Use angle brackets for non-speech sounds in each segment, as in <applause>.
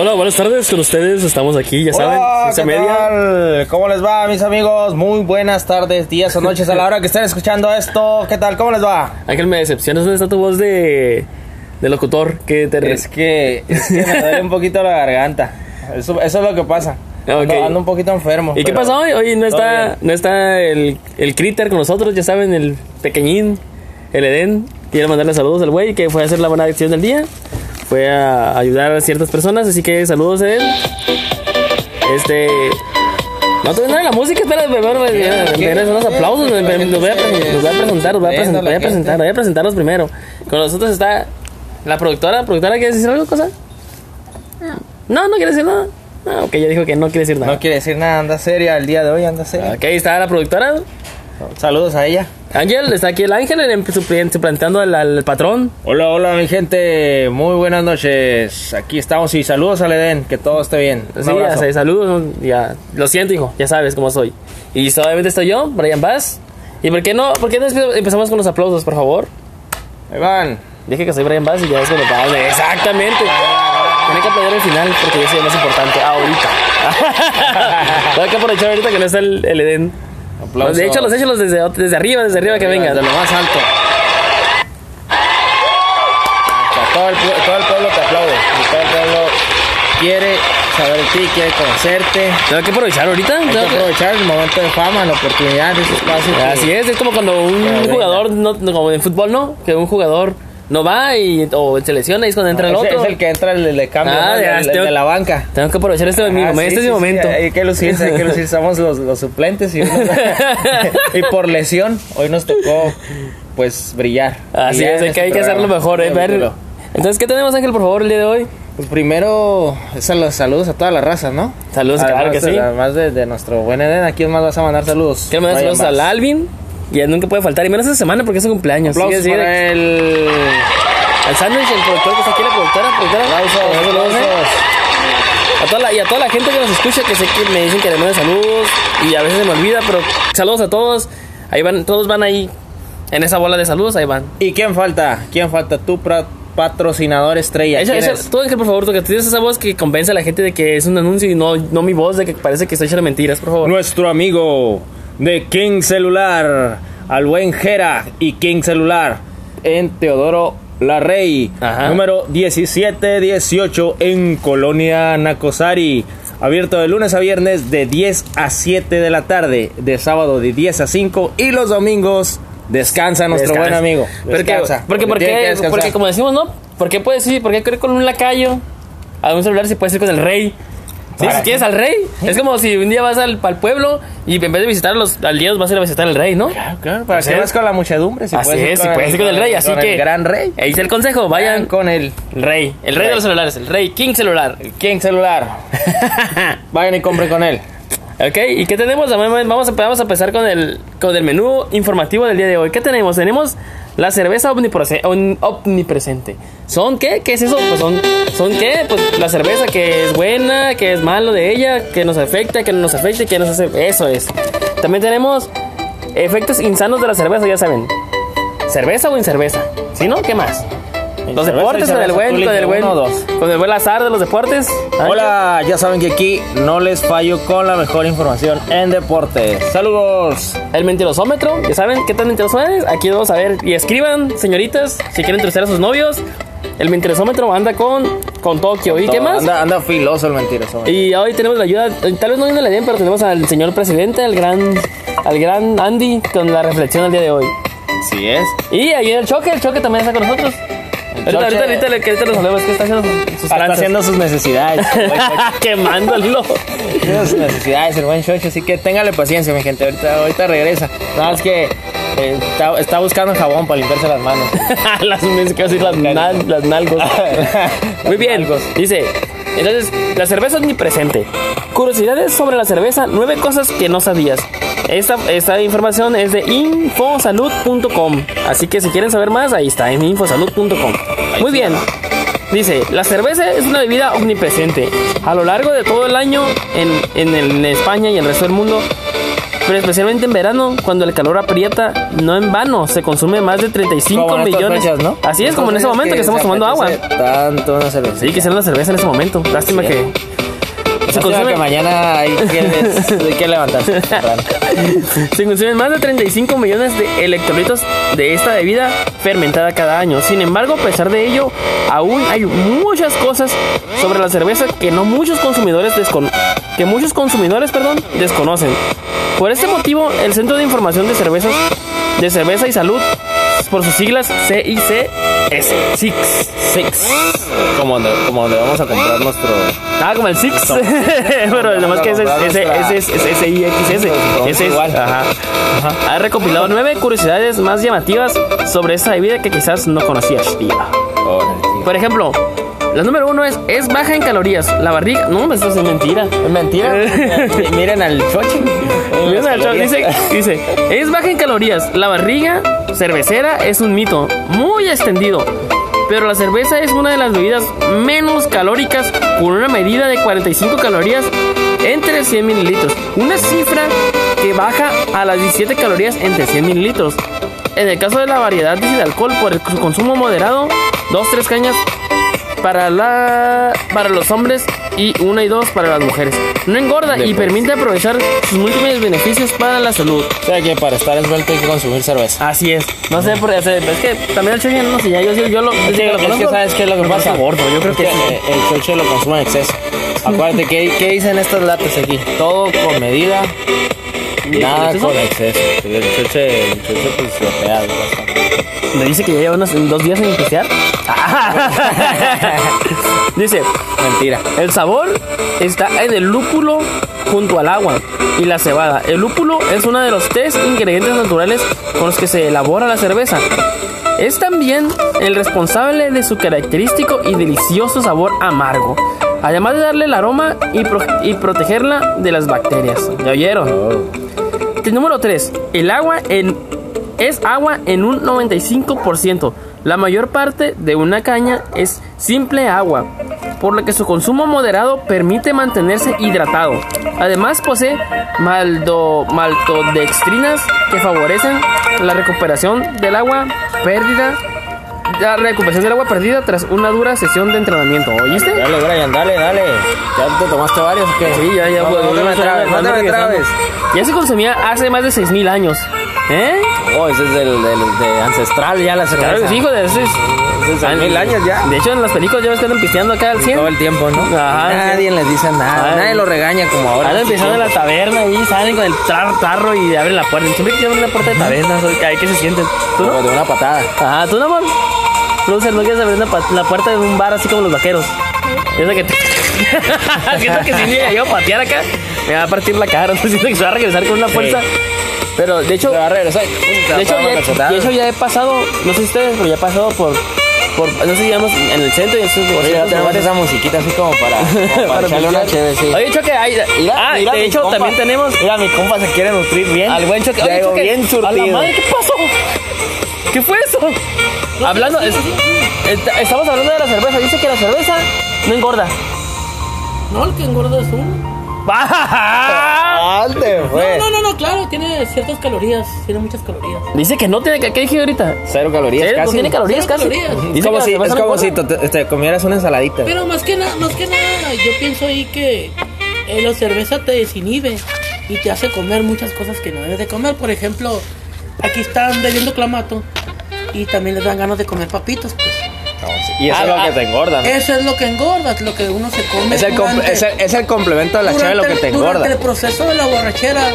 Hola, buenas tardes con ustedes. Estamos aquí, ya saben, Hola, ¿qué media. tal? ¿Cómo les va, mis amigos? Muy buenas tardes, días o <laughs> noches a la hora que estén escuchando esto. ¿Qué tal? ¿Cómo les va? Ángel, me decepcionas. ¿Dónde está tu voz de, de locutor? Que te Es que, es que me duele un poquito la garganta. Eso, eso es lo que pasa. Ah, ok. Ando, ando un poquito enfermo. ¿Y qué pasó hoy? Hoy no está, bien. no está el, el critter con nosotros, ya saben, el pequeñín, el Edén. Quiero mandarle saludos al güey que fue a hacer la buena acción del día. Fue a ayudar a ciertas personas, así que saludos a él. Este. No te nada la música, espera, me van a ¿Qué? me unos aplausos. Los voy a presen- los voy a presentar, los voy a presentar, voy a presentarlos primero. Con nosotros está la productora. ¿Productora quiere decir algo, cosa? No, no quiere decir nada. Ah, ok, ya dijo que no quiere decir nada. No quiere decir nada, anda seria el día de hoy, anda seria. Ok, está la productora. Saludos a ella. Ángel, está aquí el Ángel suplantando al, al patrón. Hola, hola, mi gente. Muy buenas noches. Aquí estamos y saludos al Edén, que todo esté bien. Un Sí, ya abrazo. sé, saludos. ¿no? Ya, lo siento, hijo, ya sabes cómo soy. Y obviamente estoy yo, Brian Bass. ¿Y por qué no? ¿Por qué no empezamos con los aplausos, por favor? Ahí van. Dije que soy Brian Bass y ya es cuando Exactamente. Tiene que aplaudir al final porque yo soy el más importante ahorita. <laughs> Tengo que aprovechar ahorita que no está el, el Edén. Aplausos. De hecho, los échalos desde, desde arriba, desde arriba que vengan. De lo más alto. Todo el, todo el pueblo te aplaude. todo el pueblo quiere saber de ti, quiere conocerte. Tengo que aprovechar ahorita. Hay tengo que- aprovechar el momento de fama, la oportunidad, ese espacio. que- Así es, es como cuando un venga. jugador, no, como en fútbol, ¿no? Que un jugador no va y, o se lesiona y es cuando entra el Ese otro. Es el que entra el de cambio, Ah, ¿no? El- ya, el- el tengo- de la banca. Tengo que aprovechar este, Ah, momento, sí, este es sí, momento. hay que lucirse, hay que lucir. Somos los, los suplentes y, uno- <laughs> y por lesión, hoy nos tocó, pues, brillar. Así es, hay que, este hay que hacerlo programa. mejor, eh, ver. Entonces, ¿qué tenemos, Ángel, por favor, el día de hoy? Pues primero, saludos a toda la raza, ¿no? Saludos, claro Además que de- sí. Además de, de nuestro buen Eden, ¿a quién más vas a mandar saludos? Quiero mandar saludos al. Alvin. Y nunca puede faltar, y menos esta semana porque es su cumpleaños. Aplausos sigue. para el... Al sándwich, el productor que está aquí, la productora, productora. Aplausos, aplausos. A toda la, y a toda la gente que nos escucha, que sé que me dicen que le manden saludos y a veces se me olvida, pero saludos a todos. Ahí van, todos van ahí en esa bola de saludos, ahí van. ¿Y quién falta? ¿Quién falta? Tu pra- patrocinador estrella. Echa- ¿Quién echa- es? tú, Ángel, por favor, tú que tienes esa voz que convence a la gente de que es un anuncio y no, no mi voz de que parece que estoy echando mentiras, por favor. Nuestro amigo de King Celular, al buen Jera y King Celular, en Teodoro La Rey, Ajá. número 1718 en Colonia Nacosari. Abierto de lunes a viernes de 10 a 7 de la tarde, de sábado de 10 a 5 y los domingos descansa nuestro Descansa. buen amigo. Porque, Descansa, porque, porque, porque como decimos, ¿no? ¿Por qué puedes ir? ¿Por qué con un lacayo a un celular si puedes ir con el rey? Sí, ¿Para si quieres al rey. Es como si un día vas al, al pueblo y en vez de visitar los al día vas a ir a visitar al rey, ¿no? Claro, claro, para que es. vas con la muchedumbre. Si Así puedes es, si puedes ir con el rey, así con que El gran rey. Ahí está el consejo, vayan con el rey, el rey de los celulares, el rey King celular. King Celular. <laughs> Vayan y compren con él. Ok, ¿y qué tenemos? Vamos a, vamos empezar con el, con el menú informativo del día de hoy. ¿Qué tenemos? Tenemos la cerveza omniprese- om- omnipresente. ¿Son qué? ¿Qué es eso? Pues son, ¿Son qué? Pues la cerveza que es buena, que es malo de ella, que nos afecta, que no nos afecta que nos hace... Eso es. También tenemos efectos insanos de la cerveza, ya saben. ¿Cerveza o incerveza? ¿Sí, no? ¿Qué más? Los deportes con el buen, con el buen, con el buen azar de los deportes. Hola, ya saben que aquí no les fallo con la mejor información en deportes. Saludos. El mentirosómetro, ya saben qué tan mentiroso es. Aquí vamos a ver. Y escriban, señoritas, si quieren entrevistar a sus novios. El mentirosómetro anda con, con Tokio. ¿Y qué más? Anda, anda filoso el mentiroso. Y hoy tenemos la ayuda, eh, tal vez no viene la den, pero tenemos al señor presidente, al gran, al gran Andy, con la reflexión del día de hoy. Así es. Y ahí el choque, el choque también está con nosotros. Ahorita, ahorita, ahorita, le- que ahorita nos hablemos, que está haciendo sus, sus Está tranzas. haciendo sus necesidades. el buen. <laughs> Quemándolo. Haciendo sus necesidades, el buen Chocho. Así que téngale paciencia, mi gente. Ahorita, ahorita regresa. Nada más que eh, está, está buscando jabón para limpiarse las manos. <laughs> las, me quiero decir las, nal- las nalgos. <laughs> Muy bien. Dice, entonces, la cerveza omnipresente. Curiosidades sobre la cerveza, nueve cosas que no sabías. Esta, esta información es de infosalud.com. Así que si quieren saber más, ahí está, en infosalud.com. Muy bien. Dice, la cerveza es una bebida omnipresente. A lo largo de todo el año en, en, el- en España y el resto del mundo, pero especialmente en verano, cuando el calor aprieta, no en vano, se consume más de 35 Como millones. fechas, ¿no? Así es, como en ese momento que, estamos tomando agua. Tanto una cerveza. Sí, quisiera una cerveza en ese momento. Lástima Sí. que... <laughs> Se consume, que mañana hay que, hay que levantarse. se consumen más de 35 millones de electrolitos de esta bebida fermentada cada año. Sin embargo, a pesar de ello, aún hay muchas cosas sobre la cerveza que no muchos consumidores descon- que muchos consumidores, perdón, desconocen. Por este motivo, el Centro de Información de Cervezas de Cerveza y Salud, por sus siglas CICS, SIX, Six. Como donde, como donde vamos a comprar nuestro. Ah, como el Six. <laughs> Pero además que ese es ese, ese, es- ese, ese IXS. Ese es Igual. Ajá. Ha recopilado nueve curiosidades más llamativas sobre esta bebida que quizás no conocías, tía. Por ejemplo, la número uno es, es baja en calorías. La barriga... No, esto es mentira. Es mentira. <laughs> Miren al choche. Miren al chavo, Dice, dice, es baja en calorías. La barriga cervecera es un mito muy extendido. Pero la cerveza es una de las bebidas menos calóricas con una medida de 45 calorías entre 100 mililitros. Una cifra que baja a las 17 calorías entre 100 mililitros. En el caso de la variedad de alcohol por el- su consumo moderado, 2-3 cañas para, la, para los hombres y una y dos para las mujeres. No engorda y permite aprovechar sus múltiples beneficios para la salud. O sea que para estar esbelto hay que consumir cerveza. Así es. No sé por qué. Es que también el choque, no sé, ya yo, yo, yo lo, Es que, lo es que conozco, sabes qué es lo que pasa. gordo. Yo creo Es que, sí. eh, el choche lo consume en exceso. Acuérdate, ¿qué, qué dicen estas latas aquí? Todo con medida, nada exceso? con exceso. El choche, el choche pues lo pega bastante. Me dice que ya lleva unos dos días sin pistear. <laughs> Dice, Mentira. El sabor está en el lúpulo junto al agua y la cebada. El lúpulo es uno de los tres ingredientes naturales con los que se elabora la cerveza. Es también el responsable de su característico y delicioso sabor amargo, además de darle el aroma y, pro- y protegerla de las bacterias. ¿Ya oyeron? Oh. Número 3. El agua en, es agua en un 95%. La mayor parte de una caña es simple agua, por lo que su consumo moderado permite mantenerse hidratado. Además posee maldo, maltodextrinas que favorecen la recuperación del agua perdida, la recuperación del agua perdida tras una dura sesión de entrenamiento. ¿Oíste? Dale, Brian, dale, dale. ¿Ya te tomaste varios o qué? Sí, ya, ya, No, pues, no, no, me trabes, no me trabes. Ya se consumía hace más de 6000 años. ¿Eh? Oh, ese es del, del- de ancestral ya la cerveza. Claro sí, hijo de ese es- Ese es de mil años ya. De hecho, en las películas ya ves que andan pisteando acá al 100. Todo el tiempo, ¿no? Ajá, Nadie les dice nada. Ay. Nadie lo regaña como ahora. Andan pisando en la taberna y salen con el tar- tarro y abren la puerta. Siempre que abren la puerta de taberna, soy- ay, que se sienten. ¿Tú no? Como de una patada. Ajá, ¿tú no, amor? Producer, ¿no quieres abrir pa- la puerta de un bar así como los vaqueros? Piensa que... <laughs> Siento que si me llego a patear acá, me va a partir la cara. <laughs> Siento que se va a regresar con una fuerza. Pero, de hecho... Te va a regresar. De hecho, ya, de hecho, ya he pasado, no sé si ustedes, pero ya he pasado por, por no sé si digamos, en el centro y en ya otros tenemos esa musiquita así como para, como <laughs> para, una chévere, sí. Oye, Choque, ah, mira de hecho, compa. también tenemos Mira, mi compa se quiere nutrir bien. al buen Choque. Oye, Choque, bien a la surtido. madre, ¿qué pasó? ¿Qué fue eso? Hablando, es- est- estamos hablando de la cerveza. Dice que la cerveza no engorda. <laughs> No, el que engorda es uno. ¡Alte, pues! No, no, no, claro, tiene ciertas calorías, tiene muchas calorías. Dice que no tiene, ¿qué dije ahorita? Cero calorías Cero, no casi. tiene calorías Cero casi. calorías. Es Dice como si, es no como si te, te comieras una ensaladita. Pero más que nada, más que nada, yo pienso ahí que eh, la cerveza te desinhibe y te hace comer muchas cosas que no debes de comer. Por ejemplo, aquí están bebiendo clamato y también les dan ganas de comer papitos, pues. Y eso Ah, es lo ah, que te engorda. ¿no? Eso es lo que engorda, lo que uno se come. Es el, durante- es, el, es el complemento de la chave lo durante que te Durante engorda. el proceso de la borrachera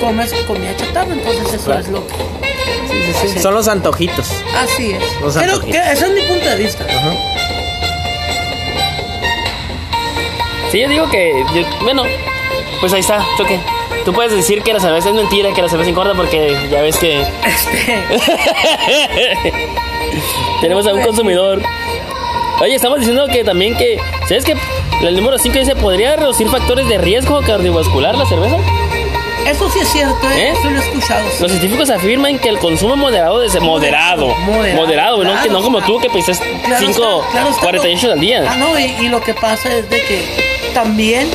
comes comida chatarra, entonces eso es lo que... Son los antojitos. Así es. Los Pero antojitos. que ese es mi punto de vista. Sí, yo digo que, yo- bueno, pues ahí está, Choque. Tú puedes decir que la cerveza es mentira, que la cerveza engorda, porque ya ves que <laughs> Este, <laughs> tenemos a un consumidor. Oye, estamos diciendo que también que, ¿sabes que El número 5 dice, ¿podría reducir factores de riesgo cardiovascular la cerveza? Eso sí es cierto, ¿eh? ¿Eh? Eso lo he escuchado. sí. Los científicos afirman que el consumo moderado es moderado. Moderado, Moderado, no, que no como tú que pisas Claro 5, está, claro está. 48 al día. Ah, no, y, y lo que pasa es de que también,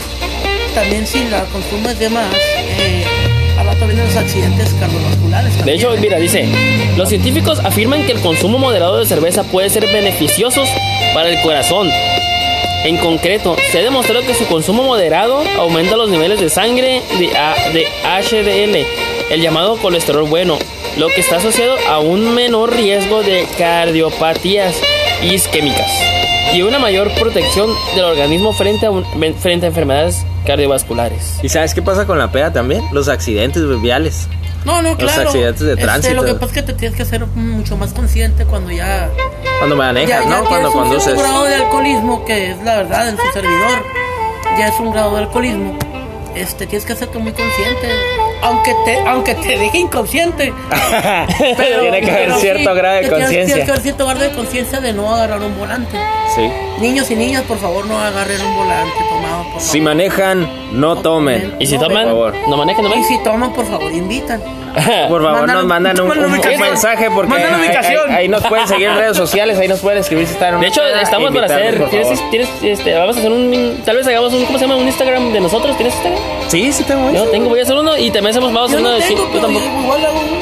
también si la consumes de más, eh, vienen los accidentes cardiovasculares. De también, hecho, mira, dice, los científicos afirman que el consumo moderado de cerveza puede ser beneficiosos para el corazón. En concreto, se ha demostrado que su consumo moderado aumenta los niveles de sangre de, A- de HDL, el llamado colesterol bueno, lo que está asociado a un menor riesgo de cardiopatías isquémicas y una mayor protección del organismo frente a, un- frente a enfermedades cardiovasculares. ¿Y sabes qué pasa con la peda también? Los accidentes viales. No, no, los claro. accidentes de Este, tránsito. lo que pasa es que te tienes que ser mucho más consciente cuando ya, Cuando manejas, ya, ya ¿no? Cuando tienes un conduces. cierto grado de alcoholismo, que es la verdad en su servidor, ya es un grado de alcoholismo. Este, tienes que hacerte muy consciente. Aunque te, aunque te deje inconsciente. <laughs> Pero- Tiene que haber cierto sí, grado de tienes- Tienes que conciencia. haber cierto grado de conciencia de no agarrar un volante. Sí. Niños y niñas, por favor, no agarren un volante tomado, por favor. Si manejan, no tomen. Y si No, toman, por favor. no manejen Y si toman, por favor, invitan. <laughs> Por favor, Mandan- nos mandan un, un- un mensaje porque Mandan ahí, ubicación. ahí- ahí nos pueden seguir en redes sociales, ahí nos pueden escribir si están en De hecho, peda, estamos para hacer. ¿Tienes, tienes, este, vamos a hacer un. Tal vez hagamos un. ¿Cómo se llama? Un Instagram de nosotros. ¿Tienes Instagram? Sí, sí tengo Yo tengo, voy a hacer uno y también hacemos. Vamos a Yo hacer uno no de. tengo, yo tampoco.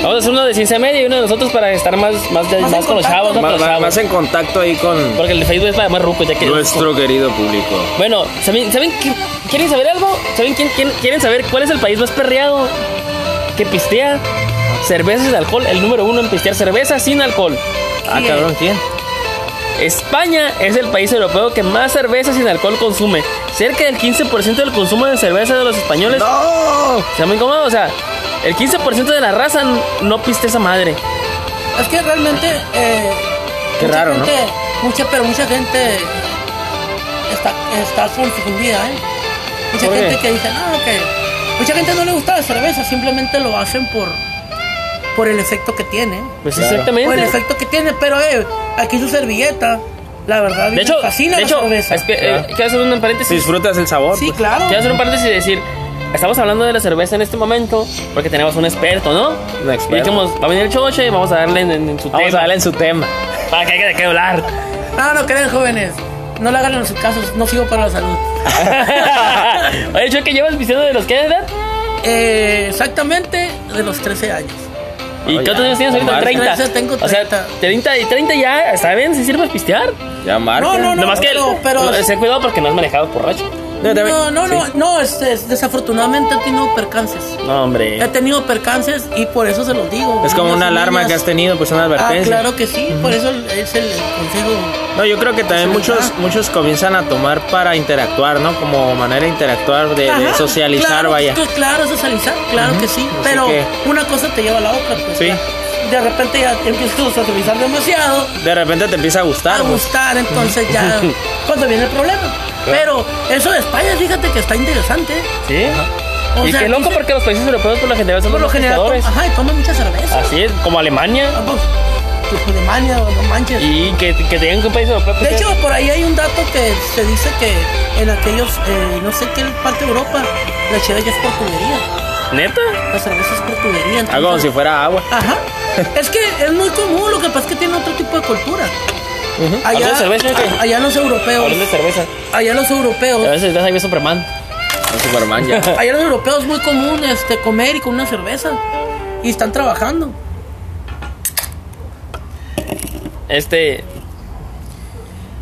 Vamos a hacer uno de ciencia media y uno de nosotros para estar más, más, de- Más más en con los contacto. chavos. Más, más- chavos. más en contacto ahí con Porque el de Facebook es para más rucos, ya que. nuestro querido público. Bueno, ¿saben, ¿saben qué- quieren saber algo? ¿Saben quién, quién- quieren saber cuál es el país más perreado que pistea cervezas de alcohol? El número uno en pistear cerveza sin alcohol. Ah, Sí, cabrón, ¿quién? España es el país europeo que más cerveza sin alcohol consume. Cerca del 15% del consumo de cerveza de los españoles. ¡No! ¿Se me incómodo? O sea, el 15% de la raza no piste esa madre. Es que realmente. Eh, Qué mucha raro, ¿no? gente, Mucha, pero mucha gente está, está confundida, ¿eh? Mucha gente que dice, no, que. Mucha gente no le gusta la cerveza, simplemente lo hacen por. Por el efecto que tiene. Pues Claro. Por el exactamente. efecto que tiene, pero eh, aquí su servilleta, la verdad, De hecho, fascina de la hecho cerveza. es que, eh, quiero hacer un Si paréntesis. disfrutas el sabor. Sí, pues. claro. Quiero hacer un paréntesis y decir, estamos hablando de la cerveza en este momento porque tenemos un experto, ¿no? Un experto. Y dijimos, va a venir el choche y vamos a darle en, en- en su Vamos tema. a darle en su tema. Para que haya de qué hablar. No, no creen, jóvenes. No le hagan en sus casos, no sigo para la salud. <laughs> Oye, Choque, ¿llevas vistiendo de los que de edad? Eh, exactamente de los 13 años. ¿Y Oye, cuántos años tienes ahorita? Omar. 30. 13, tengo O sea, 30. 30 y 30 ya, ¿saben? ¿Si sirve pistear? Ya marca. No, no, no. Nomás que, pero- pero- sé cuidado porque no has manejado borracho. No, no, no, sí. no, este, es- desafortunadamente he tenido percances. No, hombre. He tenido percances y por eso se los digo. Es como una alarma niñas. que has tenido, pues una Ah, advertencia. claro que sí, por eso es el consejo. No, yo creo que también muchos muchos comienzan a tomar para interactuar, ¿no? Como manera de interactuar, de, de Ajá, socializar, claro, vaya. Claro, socializar, claro que sí. Así Pero que- una cosa te lleva a la otra, pues. Sí. ya. De repente ya empiezas a socializar demasiado, De repente te empieza a gustar. a pues. gustar, entonces ya, <laughs> cuando viene el problema. Pero eso de España, fíjate que está interesante. ¿Sí? O y sea, qué loco dice- porque los países europeos por lo general son Por lo general, ajá, y toman mucha cerveza. Así es, como Alemania. Ah, pues, pues, Alemania, no manches. Y que, que te digan que un país europeo. De pues, hecho, por ahí hay un dato que se dice que en aquellos, eh, no sé qué parte de Europa, la chela ya es por tubería. ¿Neta? La cerveza es por tubería. Ah, como entonces- si fuera agua. Ajá. <laughs> Es que es muy común, lo que pasa es que tiene otro tipo de cultura. Allá, de cerveza, ¿qué? a- allá los europeos, de cerveza. allá los A europeos, veces estás ahí Superman. Superman ya. <laughs> allá los europeos es muy común este, comer y con una cerveza. Y están trabajando. Este.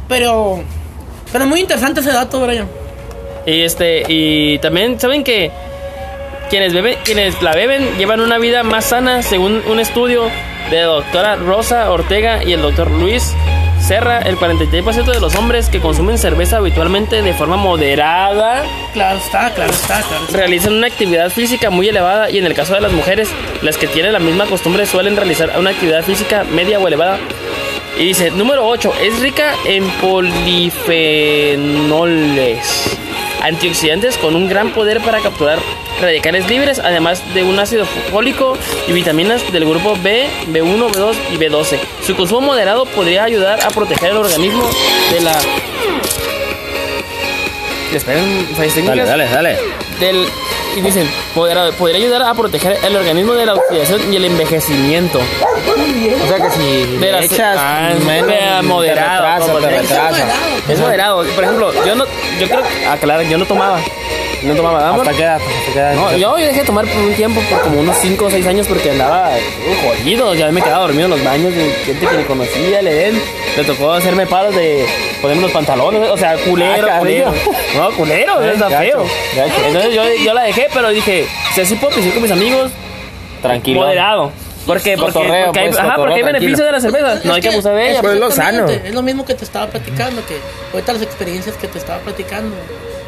Pero, pero muy interesante ese dato, Brian. Y este. Y también, ¿saben que quienes beben, quienes la beben llevan una vida más sana según un estudio de la doctora Rosa Ortega y el doctor Luis Serra, el 43% de los hombres que consumen cerveza habitualmente de forma moderada Claro está, claro está, claro está. realizan una actividad física muy elevada y en el caso de las mujeres, las que tienen la misma costumbre suelen realizar una actividad física media o elevada. Y dice, número 8, es rica en polifenoles, antioxidantes con un gran poder para capturar radicales libres, además de un ácido fólico y vitaminas del grupo B, B1, B2 y B12. Su consumo moderado podría ayudar a proteger el organismo de la... Esperen, fallas Dale, técnicas dale, dale. del y dicen, podría, podría ayudar a proteger el organismo de la oxidación y el envejecimiento. O sea que si De las- echas ah, menos, de- moderado, te retrasa, te moderado. retrasa. Es moderado. Por ejemplo, yo no, yo creo, aclarar, yo no tomaba. No tomaba. Ah, ¿Hasta qué edad? ¿Hasta qué edad? No, yo dejé de tomar por un tiempo, por como unos 5 o 6 años, porque andaba uh, jodido. Ya me quedaba dormido en los baños de gente que ni conocía, le den. Le tocó hacerme paros de ponerme los pantalones, o sea, culero, Ah, culero. <laughs> No, culero, Eh, está gacho, feo. gacho. Entonces yo, yo la dejé, pero dije, si así puedo pisar con mis amigos, Tranquilo. moderado. ¿Por qué? Porque, Cotorreo, porque hay, pues, ajá, cotorreo porque hay tranquilo. beneficio de la cerveza. No hay que abusar de ella. Pues lo sano. Es lo mismo que te estaba platicando, que ahorita las experiencias que te estaba platicando.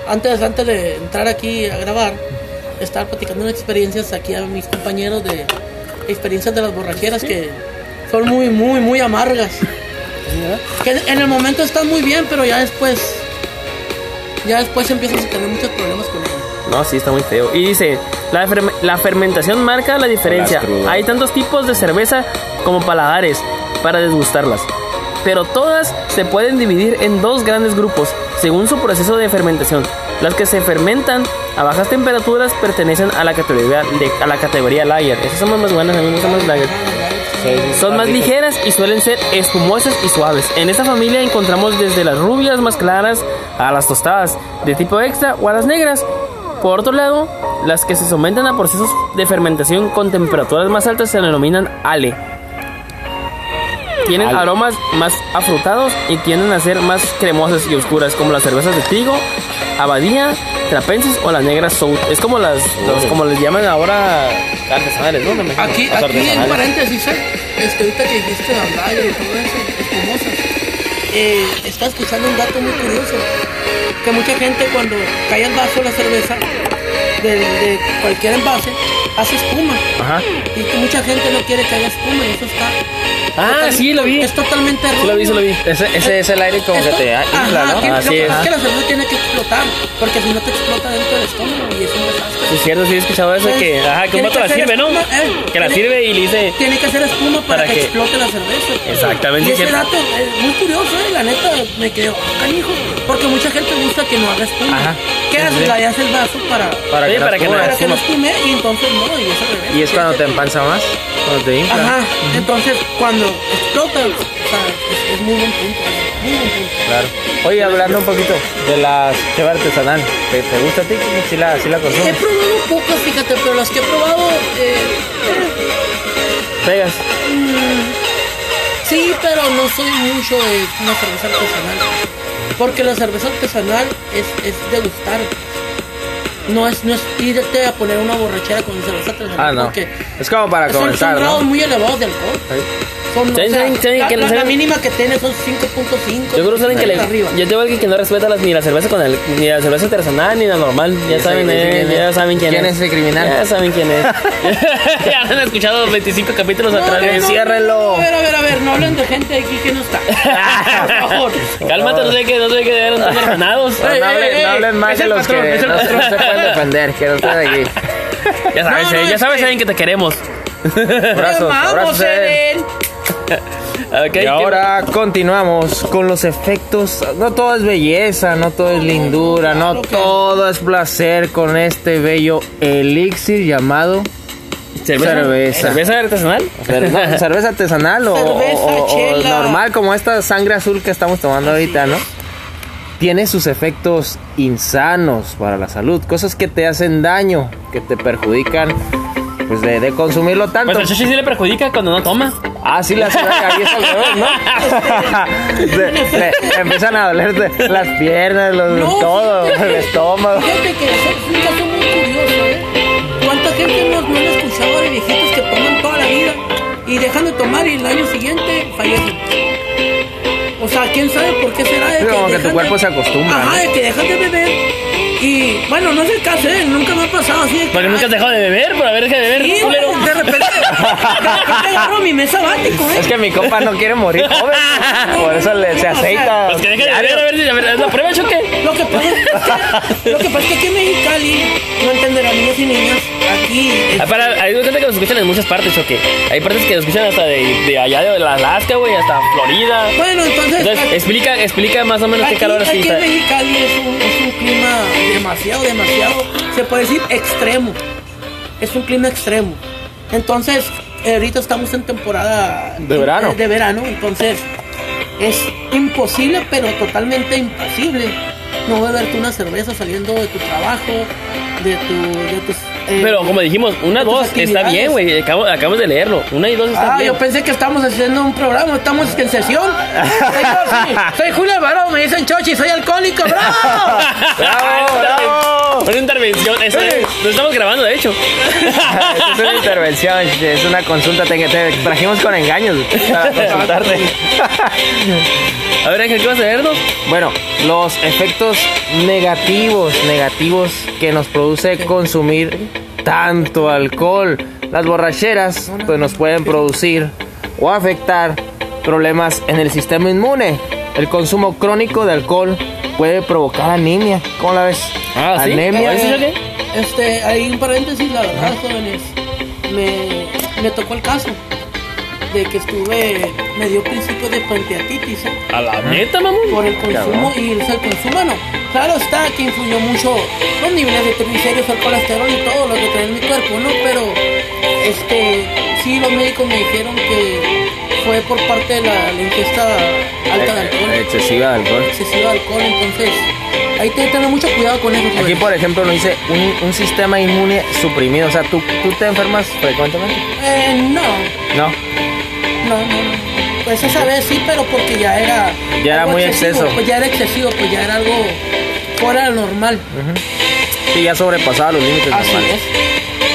Antes, antes de entrar aquí a grabar, estaba platicando unas experiencias aquí a mis compañeros de experiencias de las borracheras que son muy, muy, muy amargas. Que en el momento están muy bien, pero ya después, ya después empiezas a tener muchos problemas con ellos. No, sí, está muy feo. Y dice, la, ferme- la fermentación marca la diferencia. Hay tantos tipos de cerveza como paladares para desgustarlas. Pero todas se pueden dividir en dos grandes grupos, según su proceso de fermentación. Las que se fermentan a bajas temperaturas pertenecen a la categoría, de, a la categoría lager. Esas son más buenas, a mí me gustan más lager. Son más ligeras y suelen ser espumosas y suaves. En esta familia encontramos desde las rubias más claras a las tostadas de tipo extra o a las negras. Por otro lado, las que se someten a procesos de fermentación con temperaturas más altas se denominan ale. Tienen aromas más afrutados y tienden a ser más cremosas y oscuras, como las cervezas de trigo, abadía, trapenses o las negras sour. Es como las, los- como les llaman ahora artesanales, ¿no? Me. Aquí, aquí en paréntesis, ¿eh? este, ahorita que dijiste la playa y todo eso, espumosas, eh, está escuchando un dato muy curioso, que mucha gente cuando cae al vaso la cerveza, de, de cualquier envase, hace espuma, Ajá. y que mucha gente no quiere que haga espuma, y eso está... Ah, sí, lo vi. Es totalmente Sí lo vi, sí lo vi. Ese, ese es el aire como que Esto- te infla, ¿no? que- Así que es. pasa es que la cerveza tiene que explotar, porque si no te explota dentro del estómago y es un desastre. Sí, es cierto, sí he escuchado eso que, ajá, que un Tiene vato que la hacer sirve, ¿no? espuma, eh, Que la tiene- sirve y le dice, Tiene que hacer espuma para, Para que, que- explote la cerveza. Exactamente, Y ese dato es muy curioso, ¿eh? La neta me quedó "Ah, canijo. Porque mucha gente gusta que no haga espuma. Ajá. ¿Qué Sí, haces? sí. Le das el vaso para, Para Sí, que, para que para que no espume y entonces no, y es al revés. Y es cuando te empanza más, cuando te infla. Ajá, entonces cuando explota, o sea, es, es muy buen punto. Claro. Oye, hablando un poquito de la cheva artesanal, ¿te, te gusta a ti? ¿Sí la, sí la He consumes? probado pocas, fíjate, pero las que he probado, eh, pegas. Sí, pero no soy mucho de una cerveza artesanal. Porque la cerveza artesanal es, es degustar. No es, no es irte a poner una borrachera con cerveza artesanal. Ah, no. Porque Es como para son, son comenzar, grados ¿no? muy elevados de alcohol. Sí. Son, o ¿Saben- sea, saben- saben la, que- la- mínima que tiene son 5.5. Yo creo que saben que le, arriba. yo tengo alguien que no respeta las, ni la cerveza con el, ni la cerveza artesanal ni la normal. Ya saben, eh, quién es. ya saben quién, ¿Quién es ese criminal? Ya saben quién es. <laughs> <laughs> ya han escuchado 25 capítulos No, atrás. no, de ciérrenlo. A ver, a ver, a ver, no hablen de gente aquí que no está. <laughs> Por favor. Cálmate, no sé qué, no sé qué deben estar hermanados. No, hablen, más de el los patrón, que el no, se pueden defender, que no estén aquí. Ya sabes, No, no, eh, ya es sabes, que- saben que te queremos. Abrazos, Vamos, abrazos, Y ¿qué- ahora continuamos con los efectos. No todo es belleza, no todo es lindura, no todo es placer con este bello elixir llamado ¿Cerveza? cerveza. ¿Cerveza artesanal? no, <laughs> cerveza artesanal o, Cerveza, o- o chela. normal como esta sangre azul que estamos tomando ahorita, ¿no? Tiene sus efectos insanos para la salud, cosas que te hacen daño, que te perjudican, pues de, de consumirlo tanto. Pues el chichi sí le perjudica cuando no toma. Ah, sí, las al revés, ¿no? <laughs> Le, le- le empiezan a doler las piernas, los, No, todo, fíjate el que- estómago. Fíjate que es un caso muy curioso, ¿eh? ¿Cuánta gente no, no han escuchado de viejitos que toman toda la vida y dejan de tomar y el año siguiente fallecen? O sea, quién sabe por qué será de Sí, como que tu cuerpo de- se acostumbra, Ajá, ¿no? de que dejan de beber y bueno, no es el caso, ¿eh? Nunca me ha pasado así de Porque nunca has dejado de beber, por haber dejado de beber. Sí, repente, de repente agarro mi mes sabático, ¿eh? Es que mi compa no quiere morir joven, por eso le, se aceita. Pues que deje de beber, a ver si a ver, ¿es la prueba, choque? Lo que pasa es que, lo que pasa es que aquí en Mexicali, no entenderán niños y niñas, aquí. Ah, para, hay cuenta que nos escuchan en muchas partes, ¿o qué? Hay partes que nos escuchan hasta de, de allá de Alaska, güey, hasta Florida. Bueno, entonces. Entonces, aquí- explica, explica más o menos qué Aquí, calor aquí así en está. Mexicali es un, es un clima demasiado, demasiado, se puede decir extremo. Es un clima extremo. Entonces, eh, ahorita estamos en temporada De verano. De, de verano, entonces es imposible, pero totalmente imposible no beberte una cerveza saliendo de tu trabajo, de tu, de tus. eh, Pero como dijimos, una, dos está bien, güey. Acabo- acabamos de leerlo. Una y dos está Ah, bien. yo pensé que estábamos haciendo un programa, estamos en sesión. Soy, soy Julio Alvaro, me dicen Chochi, soy alcohólico, bravo. <laughs> ¡Bravo, bravo! Una intervención. Eso. Lo estamos grabando, de hecho. <laughs> es una intervención, es una consulta. Te, te trajimos con engaños para <laughs> consultarte. A ver, Ángel, ¿qué vas a vernos? Bueno, los efectos negativos, negativos que nos produce consumir tanto alcohol. Las borracheras pues nos pueden producir o afectar problemas en el sistema inmune. El consumo crónico de alcohol puede provocar anemia. ¿Cómo la ves? Ah, ¿sí? Anemia. ¿Ah, eso qué? Este, hay un paréntesis, la verdad, jóvenes. Me, me tocó el caso de que estuve, me dio principio de pancreatitis, ¿eh? A la neta, mamón. por el consumo y el, el consumo no. Claro está que influyó mucho los niveles de triglicéridos, el colesterol y todo lo que trae en mi cuerpo, ¿no? Pero este sí los médicos me dijeron que fue por parte de la, la ingesta alta de alcohol, Excesiva de alcohol. excesiva de alcohol, entonces hay que tener mucho cuidado con eso. Aquí, por ejemplo, nos dice un, un sistema inmune suprimido. O sea, ¿tú, ¿tú te enfermas frecuentemente? Eh, no, No. no, no, no. Pues esa vez sí, pero porque ya era... Ya era muy excesivo, exceso. Pues ya era excesivo, pues ya era algo fuera de lo normal. Sí, ya sobrepasaba los límites Así normales. es.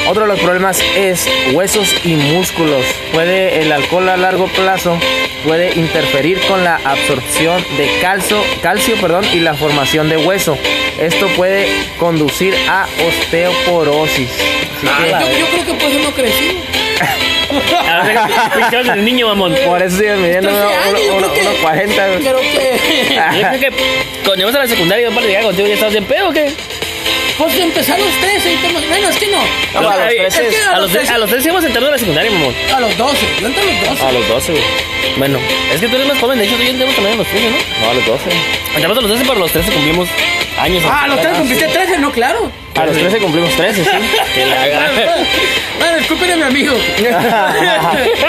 Otro de los problemas es huesos y músculos. Puede el alcohol a largo plazo puede interferir con la absorción de calcio, calcio, perdón, y la formación de hueso. Esto puede conducir a osteoporosis. Ah, que- Yo, yo creo que por eso no crecí. <laughs> A ver, del niño, mamón. por eso siguen midiendo 13 uno- uno- yo uno- creo que- unos 40. güey. Creo que. Yo creo que cuando a la secundaria, yo para llegar contigo, ¿ya estabas bien pedo o qué? Pues empezar a los 13 y temas. Bueno, es que no. No, a los Ay, 13 es que A los, tres- a los tres íbamos entrando a la secundaria, mamón. A los 12. Yo entré a los 12. A los 12, güey. Bueno, es que tú eres más joven, de hecho, tú y yo entramos también a los 13, ¿no? No, a los 12. Entramos a los 13, pero a los 13 cumplimos años. Ah, a los 13 cumpliste 13, no, claro. A los 13 cumplimos 13, sí. Que la. Bueno, disculpen a mi amigo.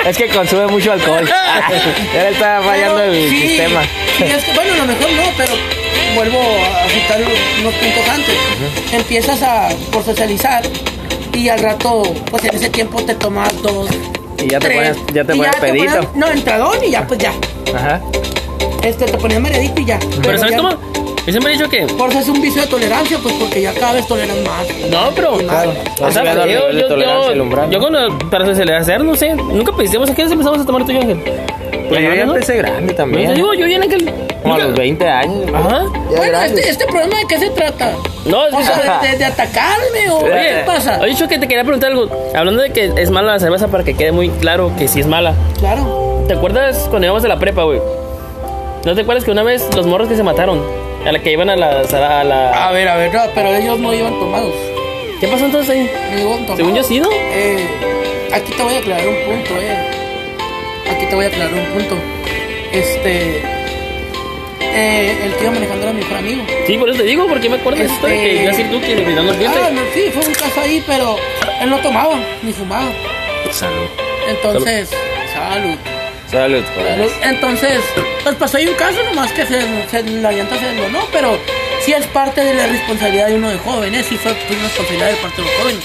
es que consume mucho alcohol. Ya le está fallando Pero el sí, sistema. sí, es que, bueno, a lo mejor no, pero vuelvo a citar unos, puntos antes. Empiezas a por socializar y al rato, pues en ese tiempo te tomas dos. Y ya te tres, pones, ya te pones pedito. pones- no, entradón y ya, pues ya. Ajá. Este, te ponías mareadito y ya. Pero ¿sabes ya- cómo? Yo siempre he dicho que... Por eso es un vicio de tolerancia, pues porque ya cada vez toleras más. No, pero... Claro. O sea, yo, yo, tolerancia yo, yo ¿no? cuando, para socializar, no sé, nunca pensamos a qué empezamos a tomar tú y yo, Ángel. Pues yo ya empecé grande No, también. te digo, yo ya en aquel... Como a los 20 años. Ajá. Bueno, este, este programa de qué se trata? No, es O sea, de, de- de atacarme o Oye, qué pasa? Oye, que te quería preguntar algo. Hablando de que es mala la cerveza para que quede muy claro que sí es mala. Claro. ¿Te acuerdas cuando íbamos a la prepa, güey? ¿No te acuerdas que una vez los morros que se mataron? A la que iban a la... A la... A ver, a ver, no, pero ellos no iban tomados. ¿Qué pasó entonces ahí? No iban tomados. Según yo sí, ¿no? Eh, aquí te voy a aclarar un punto, eh. Aquí te voy a aclarar un punto. Este. Eh, el que manejando era mi mejor amigo. Sí, por eso te digo, porque me acuerdo de Este- que iba a decir tú que brindando el cliente. Ah, no, sí, fue un caso ahí, pero él no tomaba ni fumaba. Salud. Entonces, salud. Salud. salud. Entonces, pues pasó ahí un caso nomás que se, se- la llanta se desgonó, pero sí es parte de la responsabilidad de uno de jóvenes, sí fue una responsabilidad de parte de los jóvenes.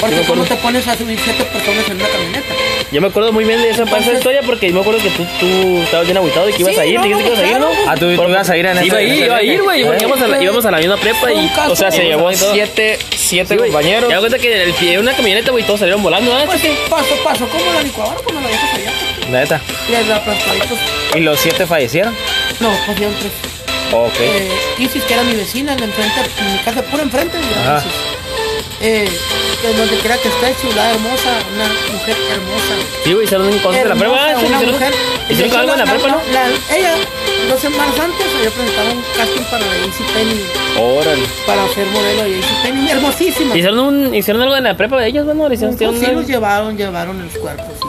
Porque me ¿cómo te pones a subir siete personas en una camioneta? Yo me acuerdo muy bien de esa, esa Entonces- historia porque yo me acuerdo que tú, tú estabas bien agüitado y que ibas Sí, a ir, no, dijiste que ibas a ir. ¿no? Ah, tú, tú Por- ibas a ir en Sí, iba a ese- ir, ese iba a ir, güey, ¿Eh? íbamos a, la, íbamos a la misma prepa y... caso. O sea, se llevó siete, siete Sí, compañeros. Das cuenta que en el pie de una camioneta, güey, todos salieron volando, ¿ah? Pues pasó, pasó como la licuadora cuando la dejas allá. Neta. Y aplastaditos. ¿Y los siete fallecieron? No, pues dieron tres. Ok. Eh, Isis, que era mi vecina, en la enfrente, en mi casa pura enfrente, Eh, donde quiera que esté, chulada, hermosa, una mujer hermosa. Sí, güey, hicieron la prepa, ¿ah? una Hicieron- mujer. Hicieron algo en la prepa, ¿no? la- ella dos semanas antes había presentado un casting para AC Penny, Órale. para ser modelo de AC Penny, hermosísima. ¿Hicieron, un, ¿Hicieron algo en la prepa de ellos, bueno? ¿Le hicieron, Pues hicieron sí, un- los llevaron, llevaron los cuerpos, sí.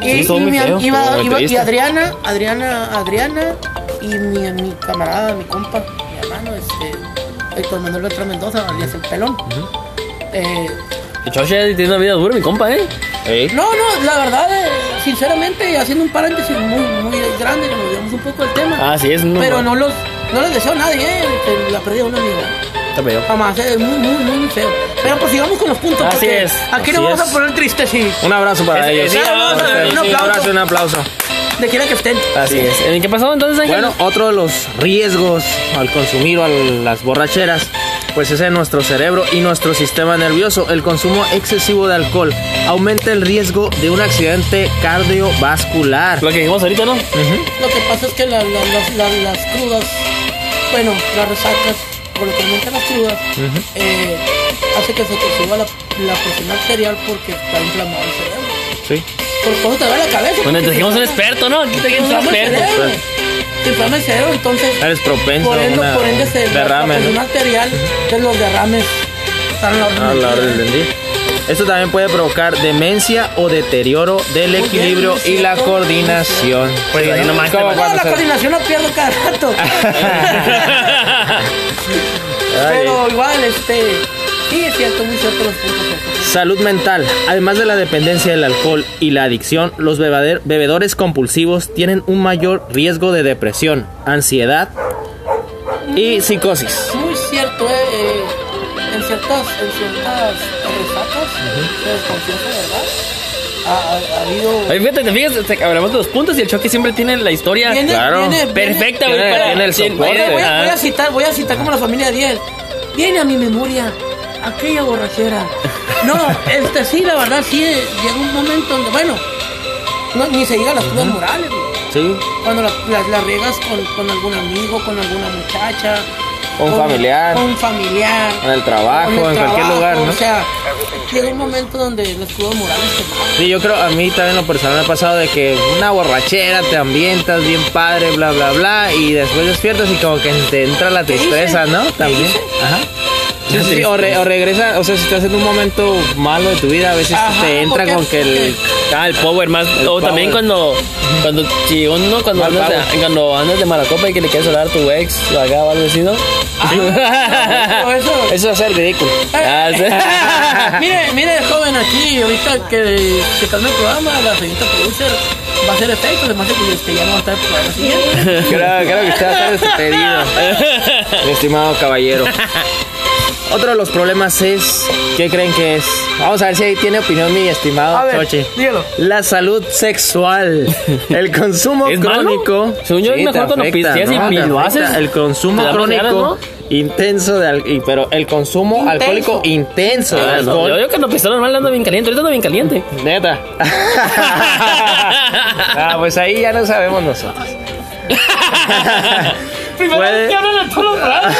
Sí, Y, mi, feo, iba, iba- y. Adriana, Adriana, Adriana y mi, mi camarada, mi compa, mi hermano, este, Héctor Manuel Beltrán Mendoza, alias el pelón. Eh, El Choche tiene una vida dura, mi compa, ¿eh? Ey. no, no, la verdad, eh, sinceramente, haciendo un paréntesis muy, muy grande, que nos digamos un poco del tema. Ah, sí, es un- Pero no los, no les deseo a nadie, eh, que la pérdida de una amiga. Está feo. Jamás, es muy, muy, muy feo. Pero pues sigamos con los puntos. Así porque es, Aquí así nos vamos es. a poner tristes, sí. Un abrazo para ellos. sí, vamos a vamos a ver, un Sí, un aplauso. abrazo, un aplauso. De quiera que estén. Así es. ¿En qué pasó entonces, Ángel? Bueno, otro de los riesgos al consumir o a las borracheras, pues es en nuestro cerebro y nuestro sistema nervioso. El consumo excesivo de alcohol aumenta el riesgo de un accidente cardiovascular. lo que dijimos ahorita, ¿no? Lo que pasa es que la- la- las, la- las crudas, bueno, las resacas, por lo que aumentan las crudas, eh, hace que se te suba la, la presión arterial porque está inflamado el cerebro. Sí. Por eso te da la cabeza. Bueno, porque te dijimos te un experto, ¿no? Aquí dijimos un experto. Te inflama el cerebro, entonces. Eres propenso Por a ende, una por ende se, derrame, presión ¿no? arterial de los derrames están a la orden A del la día. orden del día. Esto también puede provocar demencia o deterioro del equilibrio y la coordinación. Pues ahí nomás ¿Cómo No, a la ser? coordinación la pierdo cada rato. <laughs> Pero igual, este. Sí, es cierto, muy cierto los puntos. Salud mental. Además de la dependencia del alcohol y la adicción, los bebedores compulsivos tienen un mayor riesgo de depresión, ansiedad y psicosis. Muy cierto, eh, eh, en ciertas, en ciertas resacas se desconfianza, ¿verdad? Ha, ha- ha habido. Oye, fíjate, te fijas, te- hablamos de los puntos y el choque siempre tiene la historia Viene- claro. viene- viene- perfecta. Tiene- para- tiene el soporte. Voy a, voy a citar, voy a citar como la familia 10. Viene a mi memoria aquella borrachera. No, este sí, la verdad, sí, llega un momento donde, bueno, no, ni se diga las cosas morales, güey. Sí. Cuando la, la- la riegas con, con algún amigo, con alguna muchacha. Con un familiar. Con un familiar. En el trabajo, con el en cualquier lugar, ¿no? O sea, llega un momento donde los crudos morales te. Sí, yo creo, a mí también lo personal me ha pasado de que una borrachera, te ambientas bien padre, bla, bla, bla, y después despiertas y como que te entra la tristeza, ¿no? También. Ajá. Sí, sí, o, re- o regresa, o sea, si estás en un momento malo de tu vida, a veces Ajá, te entra porque- con que el... Ah, el power más. El o también power. cuando. Cuando. Si uno, cuando andas, de, cuando andas de maracopa y que le quieres hablar a tu ex o acá o algo así, ¿no? Pero <laughs> eso. Eso es el ridículo. Ah, sí. <laughs> mire, mire, joven, aquí, ahorita que, que está en el programa, la señorita producer va a hacer efectos, además de que este, ya no va a estar para la siguiente. <laughs> Creo, creo que usted va a estar despedido. Mi estimado caballero. Otro de los problemas es, ¿qué creen que es? Vamos a ver si ahí tiene opinión mi estimado A ver, Xochi. dígalo. La salud sexual. <laughs> El consumo ¿Es malo? crónico. Según yo, es te mejor cuando afecta, pisteas y- ¿no? y lo haces, El consumo crónico ¿no? intenso de al- pero el consumo Intenso. alcohólico intenso de Ah, no, alcohol. yo, yo cuando pisteo normal ando bien caliente, ahorita ando bien caliente. Neta. <laughs> <laughs> ah, pues ahí ya no sabemos nosotros. Puede- que hablan a todos los <laughs> raros.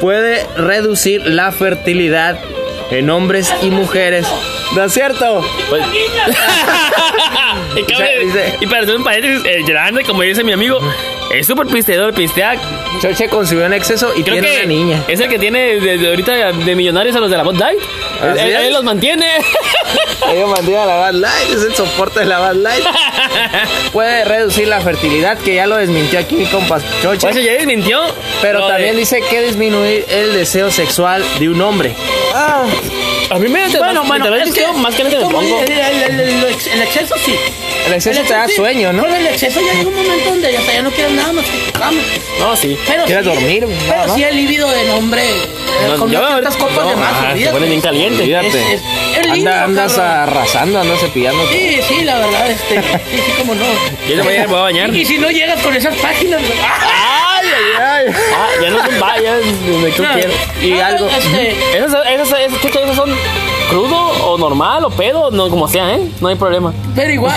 puede reducir la fertilidad en hombres y mujeres. ¿No es cierto? Pues- <laughs> y, dice- para hacer un paréntesis, el grande, como dice mi amigo, es súper pisteador, pistea. Choche consumió en exceso y Creo tiene que una niña. es el que tiene desde ahorita de millonarios a los de la. Así Él, es. él los mantiene. <laughs> Ellos mantienen la Bad Light, es el soporte de la Bad Light. <laughs> Puede reducir la fertilidad, que ya lo desmintió aquí mi compa Choche. Por eso ya desmintió. Pero también dice que disminuir el deseo sexual de un hombre. A mí me Bueno, bueno, me es que, más que me pongo. El, el- el- el- el exceso sí. El exceso El te da sí, sueño, ¿no? Pero el exceso ya llega un momento donde ya, ya no quieres nada más que. No, sí. Pero ¿Quieres sí, dormir? Pero sí el líbido del hombre No, con yo- unas ciertas copas no, de más. ah, se pone bien caliente. Es lindo, Anda- andas arrasando, andas cepillando. Sí, sí, la verdad, este, sí, sí, como no. Yo le voy a, voy a bañar. Y si no llegas con esas páginas. ¡Ay, ay, ay! Ah, ya no son vallas donde tú No, quieras. Y ah, algo- Este, Esas, esas, esas, esas son crudo o normal o pedo, no, como sea, ¿eh? No hay problema. pero igual,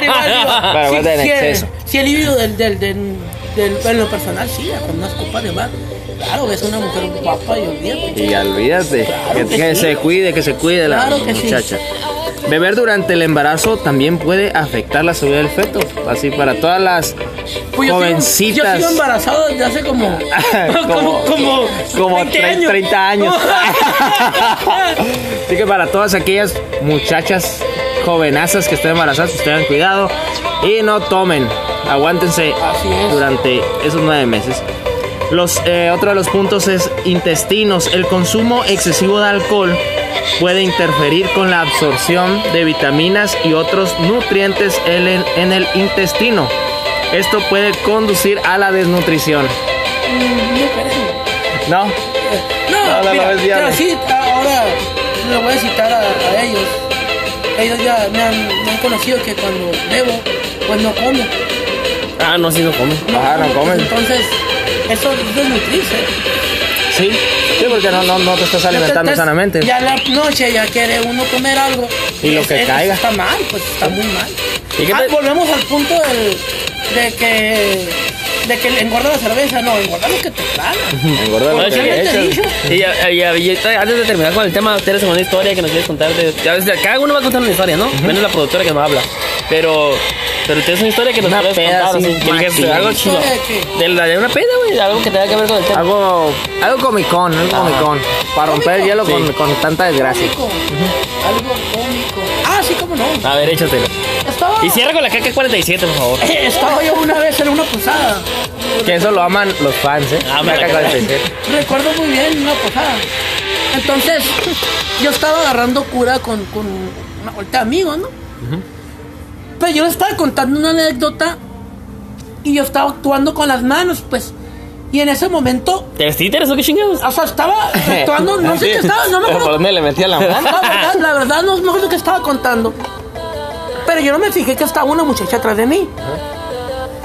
pero igual, digo, <laughs> Pero si, el- si el líbido del, del, del, del, en lo personal, sí, con unas copas de más. Claro, ves una mujer guapa y olvídate. Y olvídate, Claro que, que que sí. se cuide, que se cuide la sí. muchacha. beber durante el embarazo también puede afectar la salud del feto. Así para todas las Pues yo sigo- jovencitas. yo sigo embarazado desde hace como. <laughs> Como- como. como 20 tre- 30 años. <laughs> Así que para todas aquellas muchachas jovenazas que estén embarazadas, tengan cuidado y no tomen. Aguántense es. durante esos nueve meses. Los, eh, otro de los puntos es intestinos. El consumo excesivo de alcohol puede interferir con la absorción de vitaminas y otros nutrientes en el, en el intestino. Esto puede conducir a la desnutrición. Mm, no. ¿No? No, No, mira, pero sí, ahora le voy a citar a, a ellos. Ellos ya me han, me han conocido que cuando bebo, pues no como. Ah, no, sí no come. Ah, no comen. Entonces, eso es desnutrirse. Sí, sí, porque no, no, no te estás alimentando Entonces, sanamente. Ya la noche ya quiere uno comer algo. Y lo que caiga. Está mal, pues está muy mal. ¿Y qué Ah, te- volvemos al punto del, de que de que engorda la cerveza. No, engorda lo que te traga. Engorda lo que te dicho. Y, ya- y ya- antes de terminar con el tema, ¿tienes alguna historia que nos quieres contar? De, ya ves, cada uno va a contar una historia, ¿no? Menos la productora que nos habla. Pero, pero tienes una historia que nos Una puedes peda contar, así, que algo chido. ¿Historia de? De, la, de una peda, güey, algo que tenga que ver con el tema. Algo, algo comicón, algo comicón. Para romper el hielo con, Sí. con tanta desgracia. Cómico. Algo cómico. Ah, sí, cómo no. A ver, échatelo. Estaba, Y cierra con la caca 47, por favor. estaba yo una vez en una posada. Que eso lo aman los fans, ¿eh? Ah, me la Caca caca. 47. Recuerdo muy bien una posada. Entonces, yo estaba agarrando cura con, con una vuelta de amigos, ¿no? Pero yo le estaba contando una anécdota y yo estaba actuando con las manos, pues. Y en ese momento, ¿Te vestiste eso? ¿Qué chingados? o sea, estaba actuando, no sé <laughs> qué estaba, no me ¿Por acuerdo. dónde le metía la La mano? verdad, la verdad no me acuerdo qué estaba contando. Pero yo no me fijé que estaba una muchacha atrás de mí.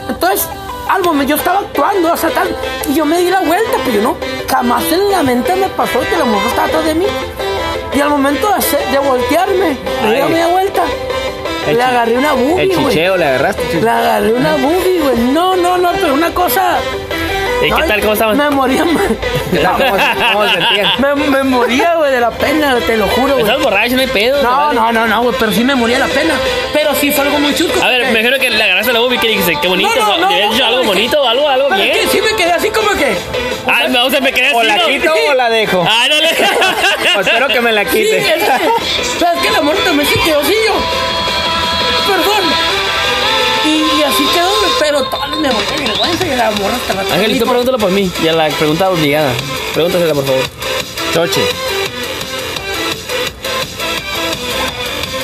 Entonces, al momento yo estaba actuando, o sea, tal, y yo me di la vuelta, pero yo no, jamás en la mente me pasó que la mujer estaba atrás de mí. Y al momento de, hacer- de voltearme, me di la media vuelta, El le agarré una El boobie, güey. chicheo le agarraste. chico. Le agarré una boobie, güey. No, no, no, pero una cosa. ¿Y qué tal? ¿Cómo estaban? Me moría. <laughs> ¿Qué tal? ¿Cómo, cómo sentían? Me, me moría, güey, de la pena, te lo juro, güey. ¿Estás borracho? No hay pedo. No, no, no, no, güey, pero sí me moría la pena. Pero sí fue algo muy chusco. A ver, me imagino que le agarraste la boobie que dijiste, qué bonito. No, no, no, ¿Le habías no, no, algo bonito? ¿Algo, algo Pero bien? es que sí me quedé así como que. Ah, no, o sea, me quedé así. ¿O la ¿no? quito o la dejo? Ah, no, le... <laughs> <laughs> Pues espero que me la Sí, quite. es que. Pero es que la morra también se quedó así yo. Todas me moría de vergüenza y la morra de mí, Angelito, pregúntalo por mí. Ya la pregunta obligada. Pregúntasela, por favor. Choche.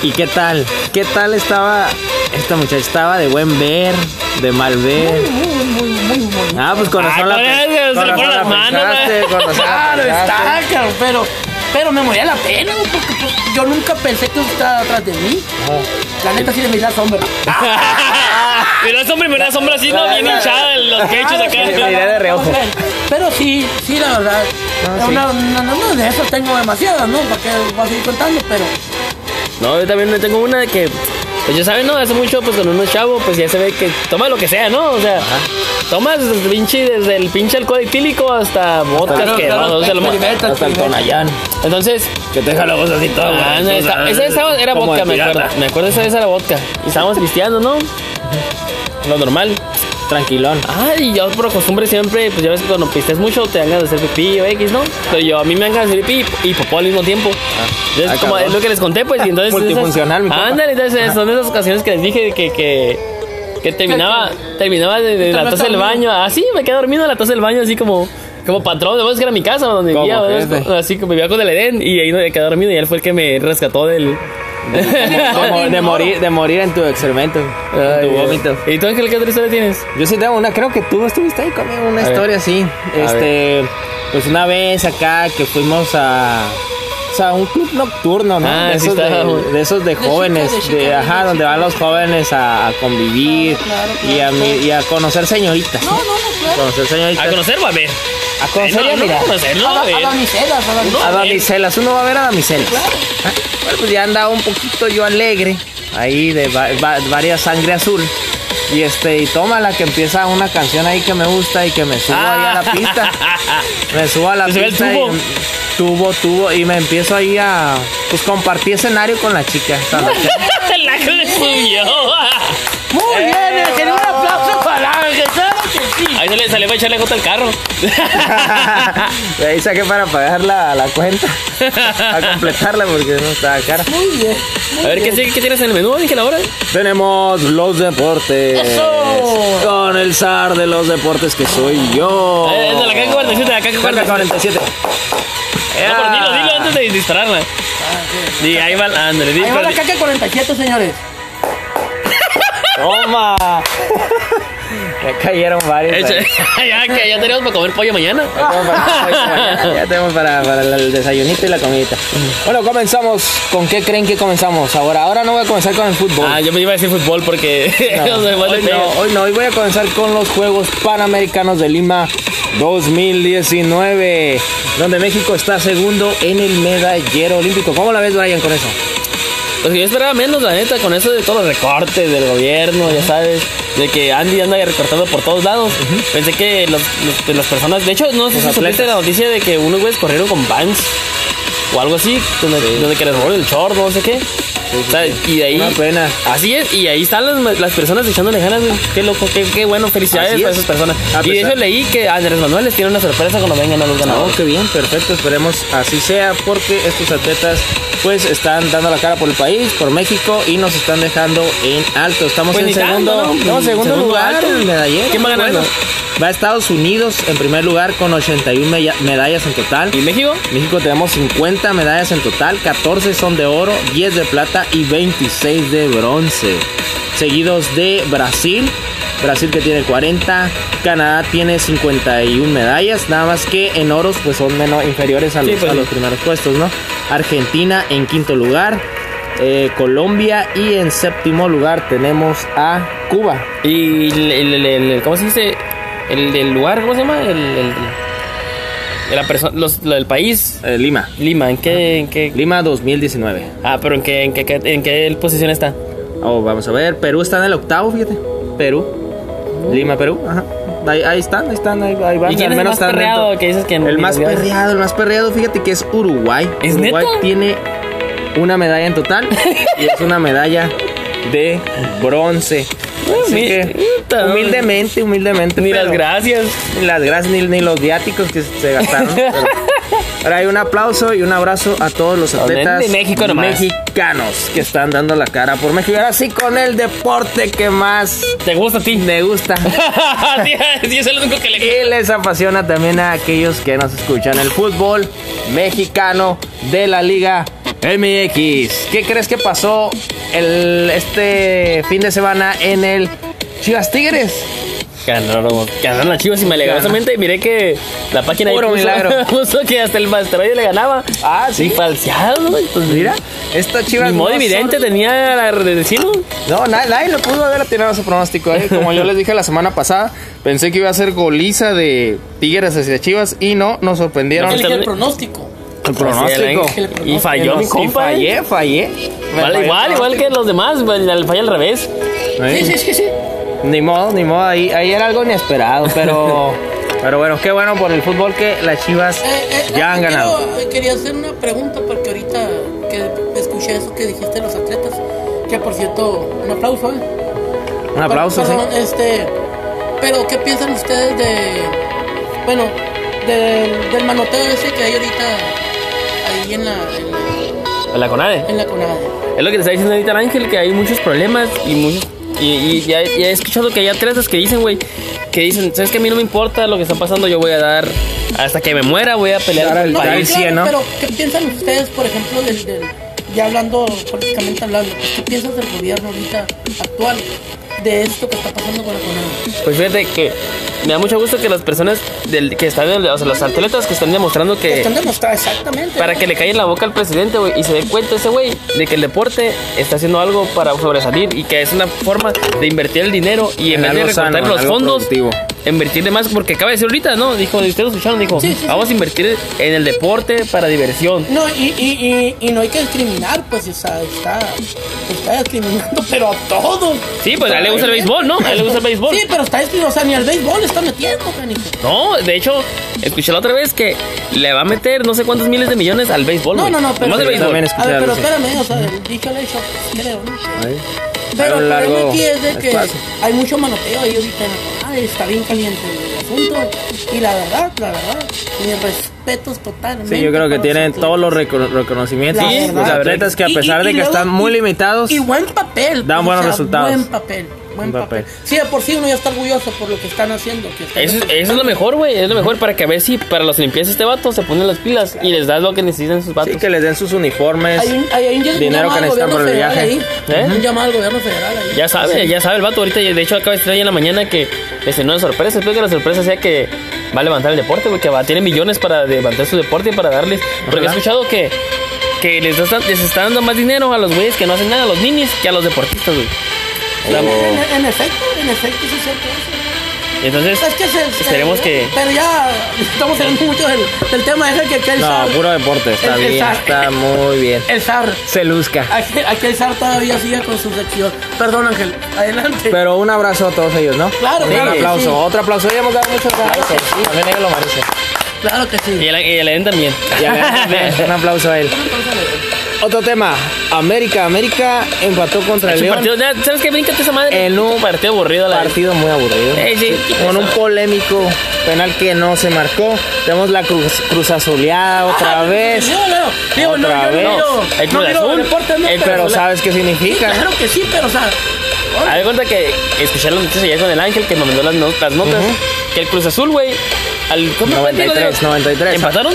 ¿Y qué tal? ¿Qué tal estaba esta muchacha? ¿Estaba de buen ver? ¿De mal ver? Muy, muy, muy, muy. Ah, pues con Ah, razón la con razón la pensaste, ¿no? con razón la Claro, está, pero, pero me moría la pena, porque pues, yo nunca pensé que usted estaba atrás de mí. La neta sí le miré la sombra. <laughs> Pero esa hombre, una sombra así, ¿no? Bien hinchada en los pechos Ah, acá. sí, Me miré de reojo. Pero sí, sí, la verdad. Ah, sí. Una- de esas tengo demasiadas, ¿no? ¿Para qué voy a seguir contando? Pero No, yo también tengo una de que, pues ya saben, ¿no? Hace mucho, pues con unos chavos, pues ya se ve que toma lo que sea, ¿no? O sea, tomas desde pinche, desde el pinche alcohol etílico hasta vodka Claro, que claro, o sea, lo experimenta, Hasta el. Tonayán. Entonces, Que te deja la voz así toda. ah, no, esa, esa, esa era vodka, me acuerdo. Me acuerdo esa vez era vodka. Y estábamos pisteando, ¿no? Lo normal. Tranquilón. Ay, yo por costumbre siempre, pues ya ves que cuando pistes mucho te dan ganas de hacer pipí o X, ¿no? Pero yo, a mí me dan ganas de hacer pipí y popó al mismo tiempo. Entonces, Ah, como es lo que les conté, pues, y entonces... <laughs> Multifuncional, mi esas, compa. Ándale, entonces son esas ocasiones que les dije que... que que terminaba, terminaba de, de la taza del baño. Así, me quedé dormido en la taza del baño, así como, como patrón. De que era mi casa donde vivía. Así como vivía con el Edén. Y ahí me quedé dormido. Y él fue el que me rescató del. De, mo- de morir, de morir en tu excremento. En tu vómito. ¿Y tú, Ángel, qué otra historia tienes? Yo sí tengo una, creo que tú estuviste ahí conmigo, una A ver. historia así. A Este, pues una vez acá que fuimos a, sea, un club nocturno, ¿no? Ah, de, esos está. de, de esos de jóvenes, de ajá, de donde van los jóvenes a, a convivir Claro, claro, y, a, mi- claro. y a conocer señoritas. no, no, no, claro. Conocer señoritas. A conocer o a ver. A conocer y a no, mirar. no A, a damiselas, a damiselas. A damiselas, uno va a ver a damiselas. Claro. Ah, Bueno, pues ya andaba un poquito yo alegre, ahí de va- va- varias sangre azul. Y este, y toma la que empieza una canción ahí que me gusta y que me subo ahí a la pista. <laughs> Me subo a la el pista tubo. y tubo, tubo, y me empiezo ahí a pues compartir escenario con la chica. <laughs> la que le subió. Muy bien. Un aplauso para Ángel. Claro que sí. Ahí se le salió para echarle gota al carro. De <laughs> ahí saqué para pagar la, la cuenta. A completarla porque no estaba cara. Muy bien. muy A ver, ¿qué, bien. qué tienes en el menú, Ángel, ahora? Tenemos los deportes. ¡Eso! Con el zar de los deportes que soy yo. Eh, Es de la caca 47, la caca Carga 47. 47. No, pero dilo, dilo antes de dispararla. Di, ahí va, ándale, Ahí va la caca 47, señores. Toma. <laughs> Ya cayeron varios. Ahí. <laughs> ya que ya tenemos para comer pollo mañana. Ya tenemos para, <laughs> ya tenemos para, para el desayunito y la comidita. Bueno, comenzamos. ¿Con qué creen que comenzamos ahora? Ahora no voy a comenzar con el fútbol. Ah, yo me iba a decir fútbol porque <laughs> No, hoy, no, hoy no, hoy voy a comenzar con los Juegos Panamericanos de Lima 2019, donde México está segundo en el medallero olímpico. ¿Cómo la ves, Brian, con eso? Pues yo esperaba menos, la neta, con eso de todos los recortes del gobierno, ya sabes, de que Andy anda recortando por todos lados. Pensé que los, los- de las personas, de hecho, no sé si supiste la noticia de que unos güeyes corrieron con Vans o algo así, donde, donde que les robaron el short, no sé qué. O sea, y de ahí. Una pena. Así es, y ahí están las, las personas echándole ganas, güey. Qué loco, qué, qué bueno, felicidades Así a es. esas personas. A Y de hecho leí que Andrés Manuel les tiene una sorpresa cuando vengan a los ganadores. qué bien, perfecto. Esperemos así sea, porque estos atletas pues están dando la cara por el país, por México y nos están dejando en alto. Estamos Pues en segundo, tanto, ¿no? segundo, segundo lugar el medallero. ¿Quién va Muy ganando? Va Estados Unidos en primer lugar con 81 mella- medallas en total. ¿Y México? México tenemos 50 medallas en total, 14 son de oro, 10 de plata y 26 de bronce. Seguidos de Brasil, Brasil que tiene 40, Canadá tiene 51 medallas, nada más que en oros pues son menos inferiores a Sí, pues a los primeros puestos, ¿no? Argentina en quinto lugar, eh, Colombia y en séptimo lugar tenemos a Cuba. Y el, el- el- el- ¿cómo se dice? El del lugar, ¿cómo se llama? El, el- la persona, los, lo del país, eh, Lima, Lima, ¿en qué, en qué? Lima 2019. Ah, pero ¿en qué, en qué, qué- en qué posición está? Oh, vamos a ver, Perú está en el octavo, fíjate. Perú. Lima, Perú. Ajá. Ahí, ahí están, ahí están, ahí, ahí van. ¿Y quién al es menos más están perreado que dices que en El más individual? perreado, el más perreado, fíjate que es Uruguay. ¿Es Uruguay neta? tiene una medalla en total y es una medalla de bronce. <laughs> Así que, humildemente, humildemente. Ni pero- las gracias. ni las gracias ni, ni los viáticos que se gastaron. pero, pero hay un aplauso y un abrazo a todos los atletas de México nomás. mexicanos que están dando la cara por México. Ahora sí con el deporte que más ¿Te gusta a ti? me gusta. <laughs> sí, sí, es el único que le Y les apasiona también a aquellos que nos escuchan el fútbol mexicano de la Liga MX. ¿Qué crees que pasó el, este fin de semana en el Chivas Tigres? Ganaron, ganaron las chivas y milagrosamente miré que la página ahí Puro puso, milagro. <laughs> puso que hasta el asteroide le ganaba. Ah, Sí, falseado, güey. Pues Mira, esta Chivas. Ni modo no evidente son- tenía la de decirlo. No, na- nadie lo pudo haber atinado a ese pronóstico. ¿eh? Como yo les dije la semana pasada, pensé que iba a ser goliza de Tigres hacia Chivas y no, nos sorprendieron. No, Elige el pronóstico. <laughs> el pronóstico. Y ¿eh? falló mi compa. ¿eh? Fallé, fallé. Me Vale, falló igual, igual que los demás, el falla al revés. ¿Eh? Sí, sí, sí, sí. Ni modo, ni modo, ahí, ahí era algo inesperado, <laughs> pero, pero bueno, qué bueno por el fútbol que las Chivas Eh, eh, ya han ganado. eh, quería hacer una pregunta porque ahorita que escuché eso que dijiste de los atletas, que por cierto, un aplauso, ¿eh? Un aplauso, sí. Perdón, este, pero ¿qué piensan ustedes de, bueno, del, del manoteo ese que hay ahorita ahí en la, en la, En la CONADE. en la CONADE? Es lo que te está diciendo ahorita Ángel, que hay muchos problemas y muchos... Y, y ya, ya he escuchado que hay atletas que dicen, güey, que dicen, ¿sabes que A mí no me importa lo que está pasando, yo voy a dar... Hasta que me muera voy a pelear Dar por el el- No, país. claro, ¿no? Pero, ¿qué piensan ustedes, por ejemplo, del, del- ya hablando, políticamente hablando, pues, ¿qué piensas del gobierno ahorita actual de esto que está pasando con la CONADE? Pues fíjate que me da mucho gusto que las personas del, que están, o sea, los atletas que están demostrando que... Están demostrando exactamente. Para ¿no? que le caiga en la boca al presidente, güey, y se dé cuenta ese güey de que el deporte está haciendo algo para sobresalir y que es una forma de invertir el dinero y en, En vez de recortar sano, los fondos, productivo. invertirle más, porque acaba de decir ahorita, ¿no? Dijo, ustedes lo escucharon, dijo, Sí, sí, sí. vamos a invertir en el deporte para diversión. No, y, y, y, y no hay que discriminar, pues está, está, está discriminando, pero a todos. Sí, pues a él le gusta el béisbol, ¿no? A él le gusta el béisbol. Sí, pero está discriminando, o sea, ni al béisbol está metiendo, canijo. No, de hecho, escuché la otra vez que le va a meter no sé cuántos miles de millones al béisbol. No, no, no, pero. Nomás del béisbol. también A ver, pero espérame, o sea, dicho el hecho, creo. Pero el problema aquí es de que espacio. hay mucho manoteo ahí ahorita Ay, está bien caliente el asunto. Y la verdad, la verdad, mis respetos totalmente. Sí, yo creo que tienen todos los reco- reconocimientos. La los verdad. atletas que a Y- pesar y- de que luego- están muy y- limitados, Y buen papel. Dan o buenos sea, resultados. Buen papel. Buen papel. papel. Sí, de por sí uno ya está orgulloso por lo que están haciendo. Que están Eso, es- eso es lo mejor, güey. Es lo mejor para que a ver si para los limpiezas este vato se ponen las pilas y les das lo que necesitan sus vatos. sí que les den sus uniformes. Hay un, hay un Dinero que necesitan por el viaje. Ahí. ¿Eh? Un llamado al gobierno federal ahí. Ya sabe, ya sabe el vato ahorita. De hecho, acaba de estar ahí en la mañana que este, no es sorpresa. Espero que la sorpresa sea que va a levantar el deporte, güey. Que va, tiene millones para levantar su deporte y para darles. Porque he escuchado que, que les, está, les está dando más dinero a los güeyes que no hacen nada, a los ninis, que a los deportistas, güey. Sí, en, en efecto, en efecto, sí es cierto eso. Entonces, Es que se- se- esperemos que. Pero ya estamos hablando mucho del, del tema. Deja que aquel No, zar- puro deporte, está el- el bien, zar- está muy bien. El zar. Se luzca. Aquel, aquel zar todavía sigue con su sección. Perdón, Ángel. Adelante. Pero un abrazo a todos ellos, ¿no? Claro, Sí, claro Un que aplauso, sí. otro aplauso. Ya hemos dado muchos aplausos. que sí. También ellos lo merecen. claro que Y sí. el, y el Eden también. Ya, <laughs> un aplauso a él. Otro tema. América. América empató contra el León. partido, ¿Sabes qué? Bríncate esa madre. En un partido aburrido a la vez. Partido muy aburrido. Eh, sí. Con un polémico penal que no se marcó. Tenemos la cruz, cruz azuleada otra Ah, vez. Digo, no, digo, no, Otra yo no vez. miro- El no Cruz deportes, no, el Pero ¿sabes qué Sí, significa? claro que sí, pero o sea. Haz de cuenta que escuché las noticias ayer con el Ángel que me mandó las, no- notas. Que el Cruz Azul, güey. Al ¿cómo fue, tío? 93, 93. ¿Empataron?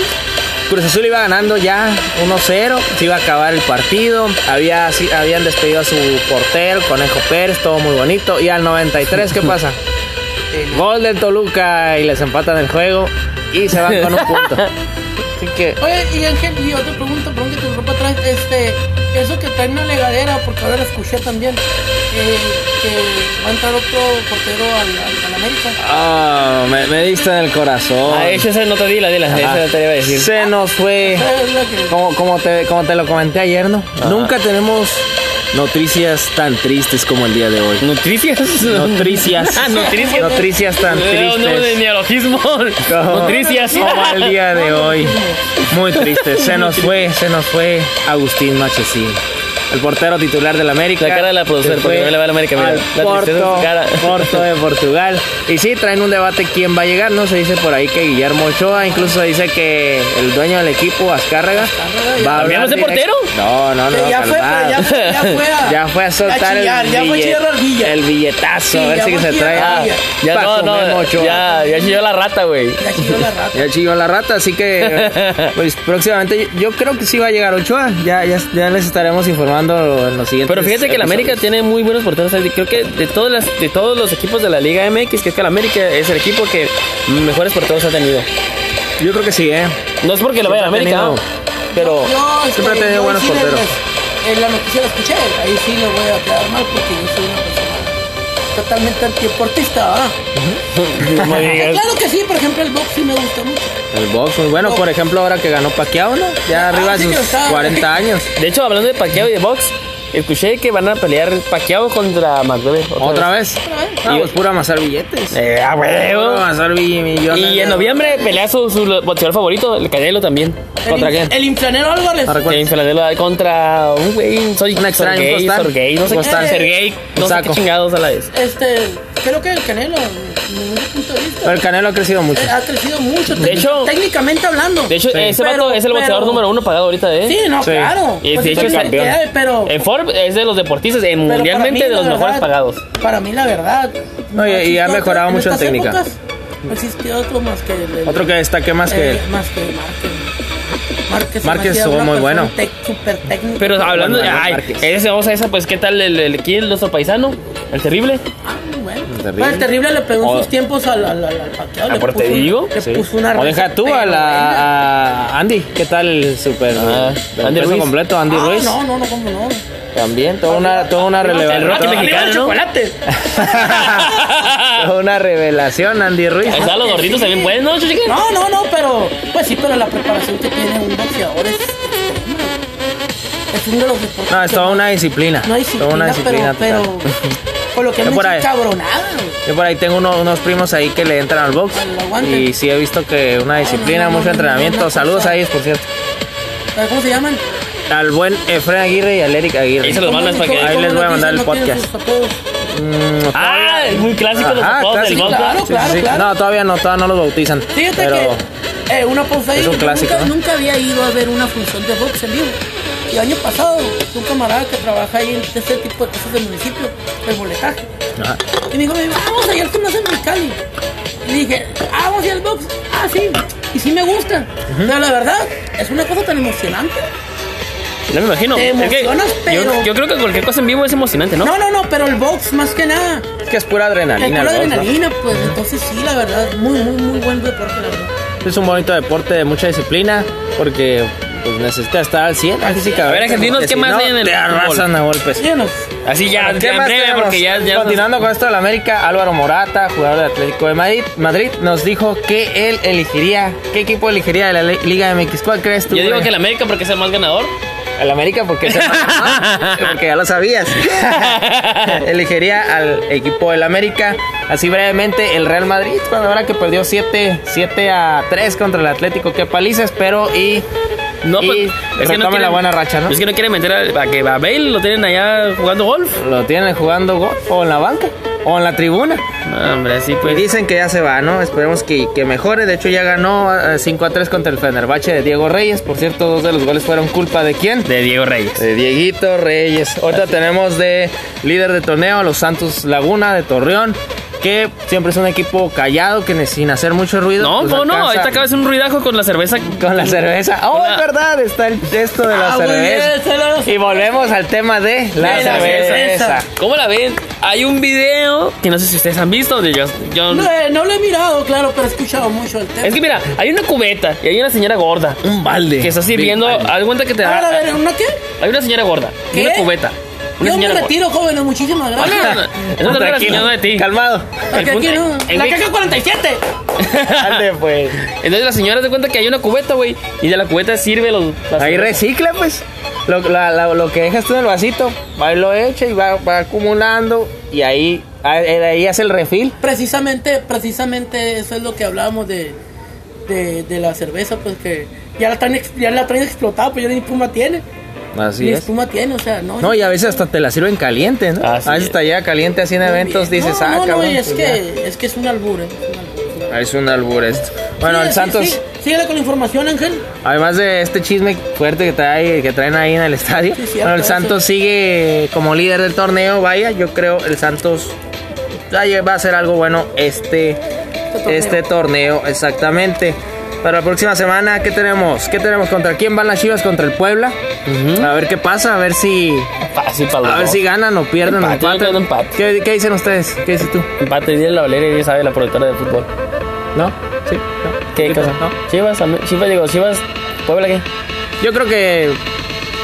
Cruz Azul iba ganando ya 1-0, se iba a acabar el partido, había, sí, habían despedido a su portero, Conejo Pérez, todo muy bonito, y al 93, ¿qué pasa? <laughs> Gol del Toluca y les empatan el juego y se van con un punto. <laughs> Así que, Oye, y Ángel, y otra pregunta, perdón que te ropa atrás, este, eso que traen una legadera, porque ahora lo escuché también, eh, que va a entrar otro portero al, al, al América. ah, me, me diste en el corazón. Ah, hecho esa nota dila, dila. Ah, Esa te iba a decir. Se nos fue, la como, como, te, como te lo comenté ayer, ¿no? Nunca tenemos noticias tan tristes como el día de hoy. ¿Nutricias? Nutricias. Ah, nutricias. Nutricias tan Eh, no, de tristes. neologismo. Como- Nutricias. Como el día de hoy. Muy triste. Se nos fue, se nos fue Agustín Machesín. El portero titular del América. La cara de la producer, Se porque no le va a la América, mira. al La Porto, cara. Porto de Portugal. Y sí, traen un debate quién va a llegar. No se dice por ahí que Guillermo Ochoa. Incluso se dice que el dueño del equipo, Azcárraga, va a ¿También hablar es de portero? No, no, no. ya fue, ya, fue- ya fue a, Ya fue a soltar chillar, el, ya fue billet- el billetazo. Sí, a ver ya si se trae. la ardilla. Ya no, no. Ochoa. Ya, ya chilló la rata, güey. Ya chilló la rata. Ya chilló la rata, así que <laughs> pues próximamente yo creo que sí va a llegar Ochoa. Ya, ya, ya les estaremos informando en los siguientes. Pero fíjate que el América tiene muy buenos porteros. Creo que de todas las, de todos los equipos de la Liga MX, creo que el América es el equipo que mejores porteros ha tenido. Yo creo que sí, ¿eh? No es porque lo vaya a América, tenido- pero Yo, este, Siempre ha tenido yo buenos sí porteros. En la noticia la escuché, ahí sí le voy a quedar mal porque yo soy una persona totalmente antideportista, <laughs> digas. Claro que sí, por ejemplo, el box sí me gusta mucho. El box, muy bueno, por ejemplo, ahora que ganó Pacquiao, ¿no? Ya arriba Ah, de sí, sus que está- 40 años. De hecho, hablando de Pacquiao y de box, escuché que van a pelear Pacquiao contra McGregor. ¿Otra vez? Ah, Y- pues pura amasar billetes. Eh, a Pura huevo. amasar millones. Y en noviembre pelea su, su boxeador favorito, el Canelo también. ¿Contra el, quién? El inflanero Álvarez. Ah. James Canelo contra un güey, soy Un extraño, un Sergey. Sergey, no sé Un qué. Sergey, no Un sé saco. qué chingados a la vez. Este, creo que el Canelo, desde mi punto de vista, Pero el Canelo ha crecido mucho. eh, ha crecido mucho. De hecho- técnicamente hablando. De hecho, Sí. ese Pero- vato es el boxeador pero- número uno pagado ahorita, ¿eh? Sí, no, Sí. claro. Y Pues de hecho es campeón. hay, pero, En Es de los deportistas, para mundialmente mí, de los mejores verdad, pagados. Para mí, la verdad. No, y- y ha mejorado mucho en técnica. épocas, No existió otro más que el, el- Otro que destaque más que eh, él. más que Márquez. Márquez, Márquez estuvo muy bueno. tec- súper técnico. Pero hablando de. Ay, ese, vamos a esa, pues, ¿qué tal el, el, quién, nuestro paisano? El terrible. Ah, muy bueno. terrible. el terrible le pegó O- en sus tiempos al, al, al, al paqueado, ¿A le por te puso- digo? Le Sí. puso una o deja tú a, la, a Andy. ¿Qué tal el super Ah, el Andy Ruiz. completo? Andy Ah, Ruiz. No, no, no, cómo no. También, toda una, toda una El Rocky revelación. <laughs> chocolate. toda una revelación, Andy Ruiz. Ahí están los gorditos también pueden, ¿no, chique? No, no, no, pero pues sí, pero la preparación que tiene un boxeador es. Es uno de los deportes. No, es toda una disciplina. No hay Toda disciplina, una disciplina. pero, con lo que me por ahí. cabronada. Yo por ahí tengo uno- unos primos ahí que le entran al box. Y sí he visto que una disciplina, no, no, mucho no, entrenamiento. Saludos a ellos, por cierto. ¿Sabes ¿Cómo se llaman? Al buen Efren Aguirre y al Eric Aguirre. Ahí se los ¿Cómo- mandas para que- cómo- Ahí les voy a mandar el ¿No tienen podcast. apodos? Mm, Ah, es muy clásico los Ajá, apodos del clásico. vodka. Claro, Sí, claro, sí, sí. claro. No, todavía no, todavía no los bautizan. Fíjate pero que eh, una pausa ahí. es un clásico, Nunca, ¿no? nunca había ido a ver una función de box en vivo. Y el año pasado, un camarada que trabaja ahí en este tipo de cosas del municipio, el boletaje. Ajá. Y me dijo, vamos ayer tú en Mexicali. Y dije, ah, vamos a ir al box. Ah, sí. Y sí me gusta. Pero la verdad, es una cosa tan emocionante. No me imagino. Te Es que yo, creo que cualquier cosa en vivo es emocionante, ¿no? No, no, no, pero el box más que nada. Es que es pura adrenalina. pura box, ¿no? adrenalina, pues entonces sí, la verdad, muy, muy, muy buen deporte, la verdad. Es un bonito deporte de mucha disciplina porque pues, necesita estar al 100 físicamente. A ver, argentinos, ¿qué más hay en el Te arrasan a golpes. Así ya, ¿Qué más porque ya, ya Continuando con esto del América, Álvaro Morata, jugador del Atlético de Madrid, Madrid, nos dijo que él elegiría, ¿qué equipo elegiría de la Li- Liga MX? ¿Cuál crees tú? Yo digo güey? que el América porque es el más ganador. El América porque, se <laughs> porque ya lo sabías. <laughs> Elegiría al equipo del América. Así brevemente, el Real Madrid, cuando ahora que perdió 7, 7 a 3 contra el Atlético, que palizas, pero y, No, y pues es que no retome la quieren- buena racha, ¿no? Es que no quieren meter a, a que a Bale lo tienen allá jugando golf. Lo tienen jugando golf o en la banca o en la tribuna. No, hombre, así Y pues. dicen que ya se va, ¿no? Esperemos que, que mejore. De hecho, ya ganó eh, 5 a 3 contra el Fenerbahce de Diego Reyes. Por cierto, dos de los goles fueron culpa de quién? De Diego Reyes. De Dieguito Reyes. Ahorita tenemos de líder de torneo a los Santos Laguna de Torreón. Que siempre es un equipo callado, que sin hacer mucho ruido. No, pues ¿cómo no? alcanza Ahorita acabas de hacer un ruidajo con la cerveza. Con la cerveza. Oh, la- es verdad, está el, esto de la Ah, cerveza. bien, Y volvemos al tema de la De la cerveza. cerveza. ¿Cómo la ven? Hay un video que no sé si ustedes han visto. De yo, yo- No, eh, no lo he mirado, claro, pero he escuchado mucho el tema. Es que mira, hay una cubeta y hay una señora gorda Un balde. que está sirviendo. Haz cuenta que te A ver, a da. ver, ¿una qué? Hay una señora gorda y una cubeta. Una Yo me retiro, jóvenes, muchísimas No, no, no, gracias. no. Eso la Tranquilo, de ti. Calmado. Aquí, no. en La caca 47. Ande, pues. Entonces la señora se cuenta que hay una cubeta, güey. Y de la cubeta sirve los. Ahí recicla, pues. Lo, la- la- lo que dejas tú en el vasito, va y lo echa y va, va acumulando. Y ahí, ahí, ahí hace el refil. Precisamente, precisamente eso es lo que hablábamos de, de, de la cerveza, pues que ya la, traen, ya la traen explotada, pues ya ni espuma tiene. Así ni es. espuma tiene, o sea, no. No, y a veces hasta te la sirven caliente, ¿no? Así a veces es. está ya caliente así en eventos, bien. dices, no, ah, no, no, cabrón, y es pues que, es que es un albur, eh, es un albur. ya. Es un albur esto. Bueno, Sí, el Santos, sí. Síguele con la información, Ángel. además de este chisme fuerte que, trae, que traen ahí en el estadio, Sí, cierto, bueno, el eso. Santos sigue como líder del torneo, vaya, yo creo el Santos va a hacer algo bueno este, torneo. este torneo, exactamente. Para la próxima semana, ¿qué tenemos? ¿Qué tenemos? ¿Contra quién van las Chivas? Contra el Puebla. A ver qué pasa, a ver si Fácil para los a ver dos. si ganan o pierden o Empate, que ¿Qué, qué dicen ustedes? ¿Qué dices tú? Empate, dile la Valeria y ella sabe la productora de fútbol. ¿No? ¿Sí? ¿No? ¿Qué cosa? ¿No? Chivas, Chivas, digo, Chivas, Puebla, ¿qué? Yo creo que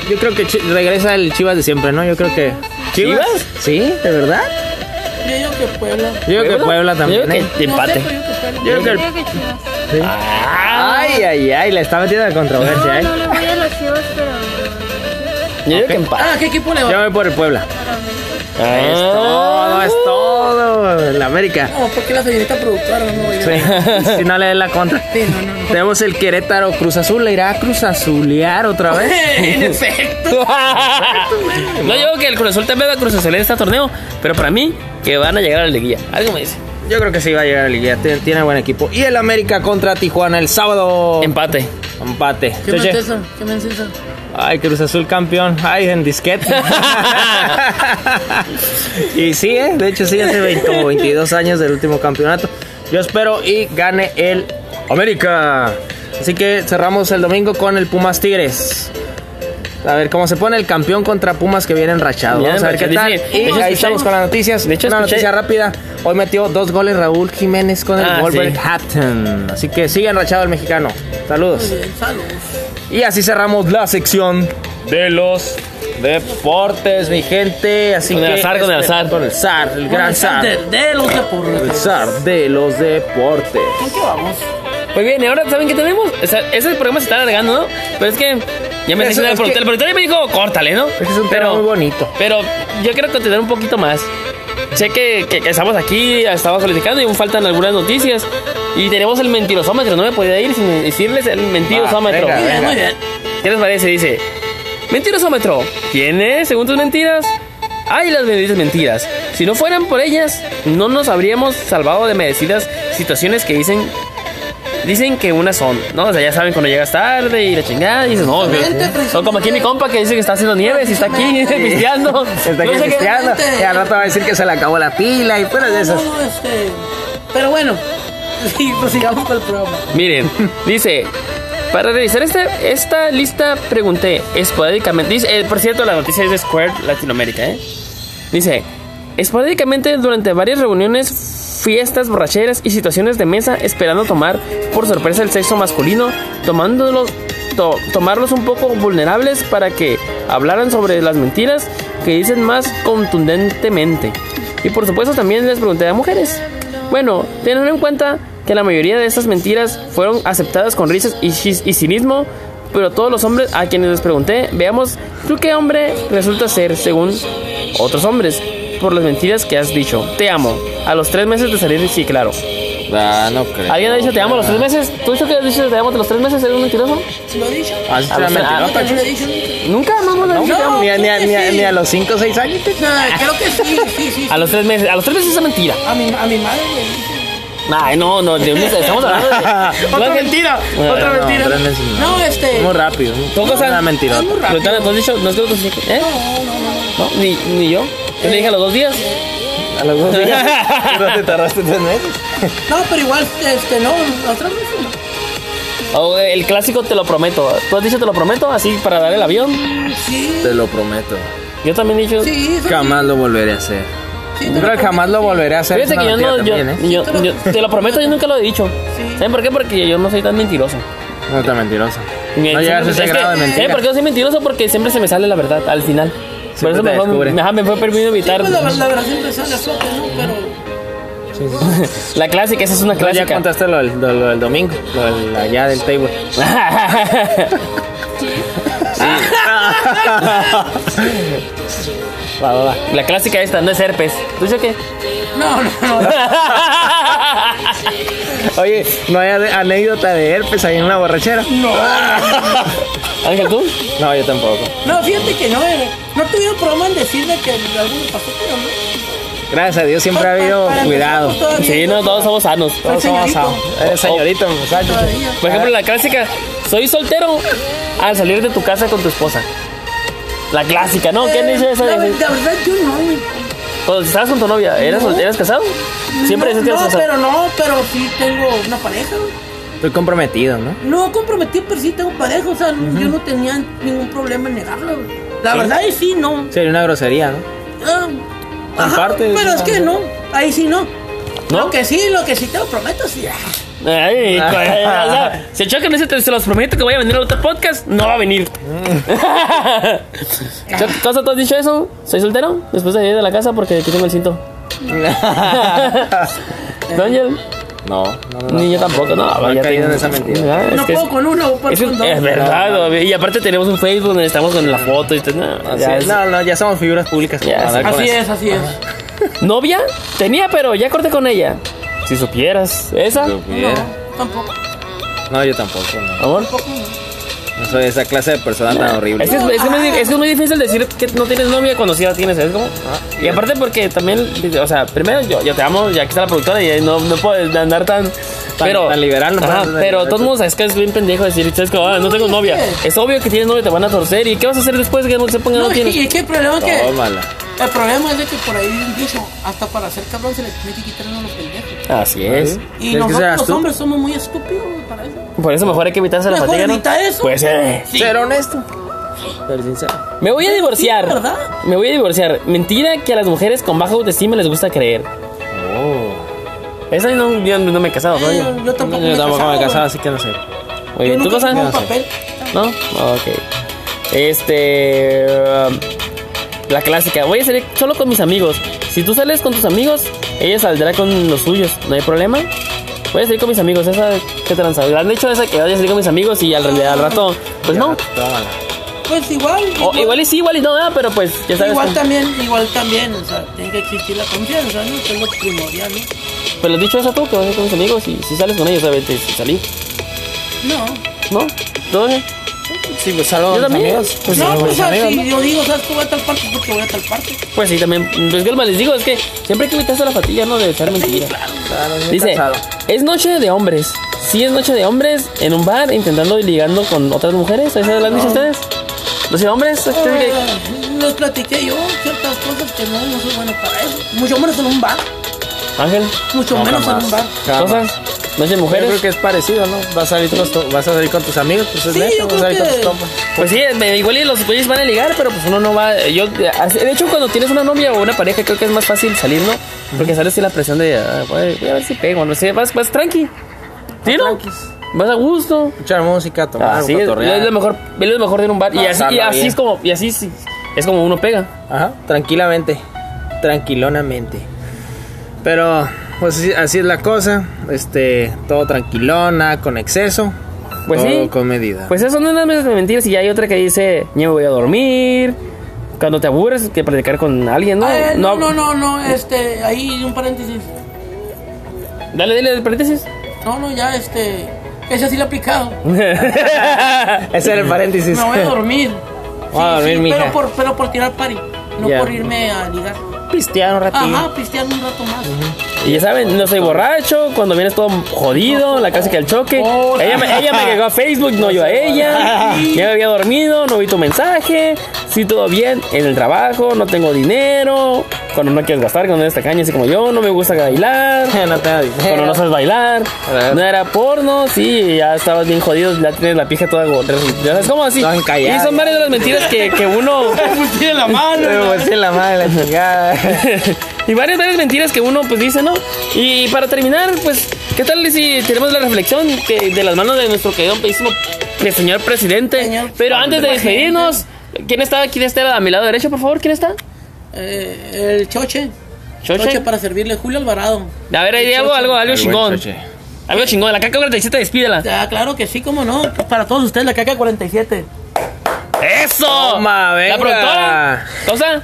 yo creo que regresa el Chivas de siempre, ¿no? Yo creo que ¿Chivas? Sí, de verdad. Yo digo que Puebla. Yo creo que Puebla también. Yo digo que empate. Yo creo que Chivas. sí. Ah, Ay, ay, ay, le está metiendo de controversia, No, ¿eh? no le voy a las Chivas, pero yo digo Ok. que empate. Ah, ¿qué equipo le va? Yo voy por el Puebla. Ah. Es todo, es todo. La América. No, porque la señorita productora no me voy a Sí. <laughs> si no le den la contra. Sí, no, no, no. Tenemos el Querétaro Cruz Azul. ¿Le irá a Cruz Azulear otra vez? <laughs> en efecto. <laughs> no digo que el Cruz Azul también va a Cruz Azul en este torneo, pero para mí que van a llegar a la liguilla. Algo me dice. Yo creo que sí va a llegar a la liguilla. Tiene, tiene buen equipo. Y el América contra Tijuana el sábado. Empate. Empate. ¿Qué me eso? ¿Qué me es eso? Ay, Cruz Azul campeón. Ay, en disquete. <laughs> <laughs> y sí, ¿eh? De hecho, sí, hace 20 como 22 años del último campeonato. Yo espero y gane el América. Así que cerramos el domingo con el Pumas Tigres. A ver cómo se pone el campeón contra Pumas que viene enrachado. Bien Vamos a ver qué tal. Y hecho, ahí escuché- estamos con las noticias. de hecho, Una escuché- noticia rápida. Hoy metió dos goles Raúl Jiménez con el Ah, sí. Wolverhampton. Así que sigue enrachado el mexicano. Saludos. Bien, salud. Y así cerramos la sección de los deportes, mi gente. Así Con el que zar, con el este- zar. Con el zar, el gran zar. De, de los El deportes. zar de los deportes. ¿Con qué vamos? Muy bien, y ahora ¿saben qué tenemos? O sea, ese programa se está alargando, ¿no? Pero es que ya me el es productor, el productor me dijo, córtale, ¿no? Es que es un tema muy bonito. Pero yo quiero continuar un poquito más. Sé que, que- que estamos aquí, estamos solicitando y aún faltan algunas noticias. Y tenemos el mentirosómetro, no me podía ir sin decirles el mentirosómetro. venga, Muy bien, muy bien. ¿Qué les parece? Dice, mentirosómetro, ¿quién es, según tus mentiras? Ay, las benditas mentiras. Si no fueran por ellas, no nos habríamos salvado de merecidas situaciones que dicen Dicen que unas son, ¿no? O sea, ya saben cuando llegas tarde y la chingada y dices, no, Son como aquí mi compa que dice que está haciendo nieves y está aquí <laughs> pisteando. Está aquí sé cristiano. Y al rato va a decir que se le acabó la pila y fuera de esas. este. Pero bueno, <laughs> sí, pues sigamos con el programa. Miren, dice, para revisar esta, esta lista pregunté esporádicamente, dice, eh, por cierto, la noticia es de Square Latinoamérica, ¿eh? Dice, esporádicamente durante varias reuniones, fiestas, borracheras y situaciones de mesa esperando tomar por sorpresa el sexo masculino, tomándolos, to- tomarlos un poco vulnerables para que hablaran sobre las mentiras que dicen más contundentemente. Y por supuesto también les pregunté a mujeres. Bueno, teniendo en cuenta que la mayoría de estas mentiras fueron aceptadas con risas y, y cinismo, pero todos los hombres a quienes les pregunté, veamos tú qué hombre resulta ser según otros hombres por las mentiras que has dicho. Te amo. A los tres meses de salir, sí, claro. Ah, no creo. ¿Alguien ha dicho te amo a los tres meses? ¿Tú dicho que has dicho te amo a los tres meses? ¿Eres un mentiroso? ¿Lo he dicho? Ah, sí, los- ah, también lo he dicho. Nunca, no, no, no, No, te amo. ni, a, ni, a, ni, a, sí. ni a los 5 o 6 años. No, creo que sí, sí, sí. A los tres meses. A los tres meses es mentira. A mi, a mi madre le dije. Ay, no, no, de, estamos hablando de. <laughs> Otra mentira, Bueno, otra no, mentira. no. No, este. Muy rápido. ¿Tú, cosa? Una rápido. Pero, ¿tú has dicho? No es que lo que ¿Eh? No, no, no. No, ni, ni yo. Yo le dije a los dos días. A los dos días. <laughs> ¿No te tardaste tres meses? No, pero igual, este, no, otra vez no. O el clásico te lo prometo. ¿Tú has dicho te lo prometo? Así para dar el avión. Sí, Te lo prometo. Yo también he dicho. sí, Jamás lo volveré a hacer. sí, Yo te creo que jamás lo volveré a hacer. Fíjate que yo no. Yo, ¿eh? yo- yo- te lo prometo, yo nunca lo he dicho. Sí. ¿Saben por qué? Porque yo no soy tan mentiroso. No está mentiroso. Me- No llegas a ese es grado de mentira. ¿Saben por qué yo soy mentiroso? Porque siempre se me sale la verdad al final. Por eso mejor descubre. me, fue permitido Sí, evitar pues la, la verdad siempre sale a flote, ¿no? Pero. la clásica, esa es una ya clásica. contaste lo del, lo- lo del domingo, lo del allá del table. <laughs> <laughs> Va, va, va. La clásica esta, no es herpes. ¿Tú dices qué? No, no, no. <laughs> Oye, ¿no hay anécdota de herpes ahí en una borrachera? No, Ángel, ¿tú? No, yo tampoco. no, fíjate que no, eh, no tuvieron problema en decirme que algo me pasó, pero no. Gracias a Dios siempre ha habido Para- para cuidado. pues, Sí, no, todos somos sanos. Todos somos sanos. Eres señorito. Por ejemplo, la clásica, soy soltero al salir de tu casa con tu esposa. La clásica, ¿no? ¿Quién dice eso? La, la verdad, yo no, güey. Cuando estabas con tu novia, ¿eras, No. ¿eras casado? Siempre no, dices que eras no, casado. pero no, pero sí tengo una pareja, güey. Estoy comprometido, ¿no? No comprometí, pero sí tengo pareja, o sea, yo no tenía ningún problema en negarlo, güey. La Sí. verdad, ahí sí, no. Sería una grosería, ¿no? Ah, ajá, Aparte, pero es que no, ahí sí no. ¿No? Lo que sí, lo que sí te lo prometo, sí. Ah. Ay, o sea, si el Choque me dice, "Te- se los prometo que voy a venir al otro podcast, no va a venir. <laughs> Choque, ¿Cosa tú has dicho eso? ¿Soy soltero? Después de ir de la casa porque aquí tengo el cinto. <laughs> Daniel, No, no, no. ni yo tampoco, no. No ya caído tengo- en esa mentira. Es No que es- puedo con uno, puedo es, con dos. es verdad, y aparte tenemos un Facebook donde estamos con la foto y todo, no, Así ya es. es- No, no, ya somos figuras públicas. Ya, Así es, así es. ¿Novia? Tenía, pero ya corté con ella. Si supieras. ¿Esa? Yo pudiera. No, tampoco. No, yo tampoco. No, Amor. No soy esa clase de persona tan horrible. Es que es, es que muy, di- es que es muy difícil decir que no tienes novia cuando sí la tienes, ¿sabes cómo? Y aparte porque también, o sea, primero yo, yo te amo, ya que está la productora y no, no puedes andar tan... pero, tan liberal, no Ajá, puedes andar pero liberal. todos modos es que es bien pendejo decir, ¿sabes cómo? Ah, no tengo novia. Es obvio que tienes novia, te van a torcer. ¿Y qué vas a hacer después de que no se ponga no, No, y, tienes? y es que el problema es que. Tómala. El problema es de que por ahí dicho, hasta para ser cabrón se le tiene que quitar uno los. Así es. Y ¿Crees que nosotros seas los tú? hombres somos muy estúpidos para eso. Por eso mejor hay que evitarse la Mejor fatiga, ¿no? evita eso. Pues eh. Sí. Ser honesto. Pero sincero. Me voy a divorciar. Sí, ¿verdad? Me voy a divorciar. Mentira que a las mujeres con baja autoestima les gusta creer. Oh. Esa no, yo no me he casado todavía. Eh, yo tampoco Yo me he tampoco me he casado, así que no sé. Oye, Yo ¿tú un No sé. papel. ¿No? Ok. Este. um, la clásica. Voy a salir solo con mis amigos. Si tú sales con tus amigos, ella saldrá con los suyos. ¿No hay problema? Voy a salir con mis amigos. Esa. ¿Qué tranza? ¿Le han dicho esa que voy a salir con mis amigos y al, realidad al rato. Pues no. Pues igual. O, igual y sí, igual y no, ¿verdad? pero pues ya sabes. Igual cómo- también, igual también, o sea, tiene que existir la confianza, ¿no? Que es lo primordial, ¿no? Pues lo has dicho eso tú, que vas a ir con mis amigos y si sales con ellos, obviamente, si salí. No. ¿No? ¿Todo bien? Sí, pues salgo Yo también. amigos. Pues no, pues, o mis sea, amigos, si ¿no? yo digo, ¿sabes? Tú voy a tal parte porque voy a tal parte. Pues sí, también. Pues que les digo, es que siempre hay que evitarse la fatilla, ¿no? De echar mentiras. Claro, bien Dice, casado. es noche de hombres. Sí, es noche de hombres en un bar intentando y ligando con otras mujeres. ¿Eso lo han dicho ustedes? ¿Noche de hombres? Eh, les platiqué yo ciertas cosas que no, no soy bueno para eso. Mucho menos en un bar. Ángel, Mucho No, menos jamás. en un bar. Jamás. cosas. Noche de Yo mujeres. creo que es parecido, ¿no? Vas a salir tu- vas a salir con tus amigos, pues es Sí, neto, yo vas a salir creo con tus que- compas. Pues sí, igual y los güeyes van a ligar, pero pues uno no va. Yo, de hecho, cuando tienes una novia o una pareja, creo que es más fácil salir, ¿no? Porque sales sin la presión de, ah, voy a ver si pego, no sé, vas, vas tranqui. ¿Sí, no? tranquis. Vas a gusto. Escuchar música, tomar, Así es, es lo mejor, es lo mejor de ir a un bar. Y así, y así es como, y así sí, es como uno pega. Ajá, tranquilamente. Tranquilonamente. Pero, pues así, así es la cosa. Este, todo tranquilona, con exceso. Pues todo sí. con medida. Pues eso no es una de mentiras y hay otra que dice, ya me voy a dormir. Cuando te aburres, que platicar con alguien, ¿no? Eh, no, no, no, no, este, ahí un paréntesis. Dale, dale, el paréntesis. No, no, ya, este, ese sí lo he aplicado. <laughs> Ese era el paréntesis. Me voy a dormir. <laughs> Voy a dormir, mija. pero por, pero por tirar pari, no Ya. por irme a ligar. Pistear un ratito. Ajá, pistear un rato más. Y ya saben, no soy borracho, cuando vienes todo jodido, la clásica del choque. Oh, Ella me, ella me agregó a Facebook, no yo a <laughs> ella. Ya me había dormido, no vi tu mensaje. Sí, todo bien, en el trabajo, no tengo dinero. Cuando no quieres gastar, cuando no eres tacaña, así como yo, no me gusta bailar. <laughs> no dinero. Cuando no sabes bailar, no era porno, sí, ya estabas bien jodido, ya tienes la pija toda gorda. Ya sabes cómo así. Y son varias de las mentiras que, que uno. <laughs> Tiene la mano. <laughs> Me volteé la madre, la chingada. y varias, varias mentiras que uno pues dice, ¿no? Y para terminar, pues, ¿qué tal si tenemos la reflexión que de las manos de nuestro querido bellísimo pre- señor presidente? Señor Pero antes de despedirnos, ¿quién está aquí de este lado, a mi lado derecho, por favor? ¿Quién está? Eh, el choche. Choche. para servirle Julio Alvarado. A ver, ahí El algo, algo, chingón. Choche. Algo chingón. La caca 47, despídela. Ah, claro que sí, cómo no. Para todos ustedes, la caca 47. ¡Eso! Toma, venga. La productora. ¿Cosa?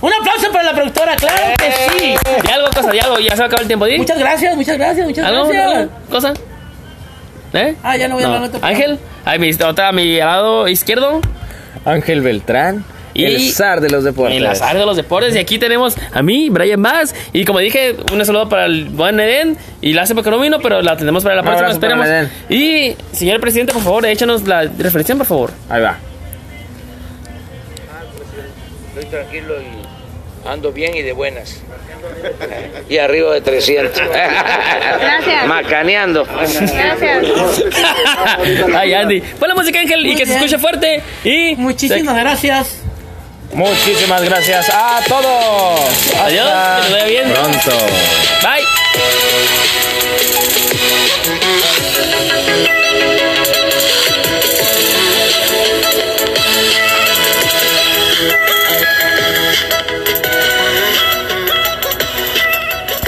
Un aplauso para la productora, claro que sí. Y algo, cosa, y algo. Ya se va a acabar el tiempo, ¿sí? Muchas gracias, muchas gracias, muchas ¿Algo? gracias. algo, ¿Cosa? ¿Eh? Ah, ya no voy a hablar de otro Ángel, ahí mi, otra a mi lado izquierdo. Ángel Beltrán. Y- el zar de los deportes. El azar de los deportes. Y aquí tenemos a mí, Brian Bass. Y como dije, un saludo para el buen Eden. Y la porque no vino, pero la tenemos para la Un próxima. Esperemos. Y, señor presidente, por favor, échanos la reflexión, por favor. Ahí va. Estoy tranquilo y ando bien y de buenas. Y arriba de 300. Gracias. Macaneando. Gracias. Ay, Andy. Pon la música, Ángel, y que se escuche fuerte. Y. Muchísimas gracias. Muchísimas gracias a todos. Adiós, que vaya bien. Pronto. Bye.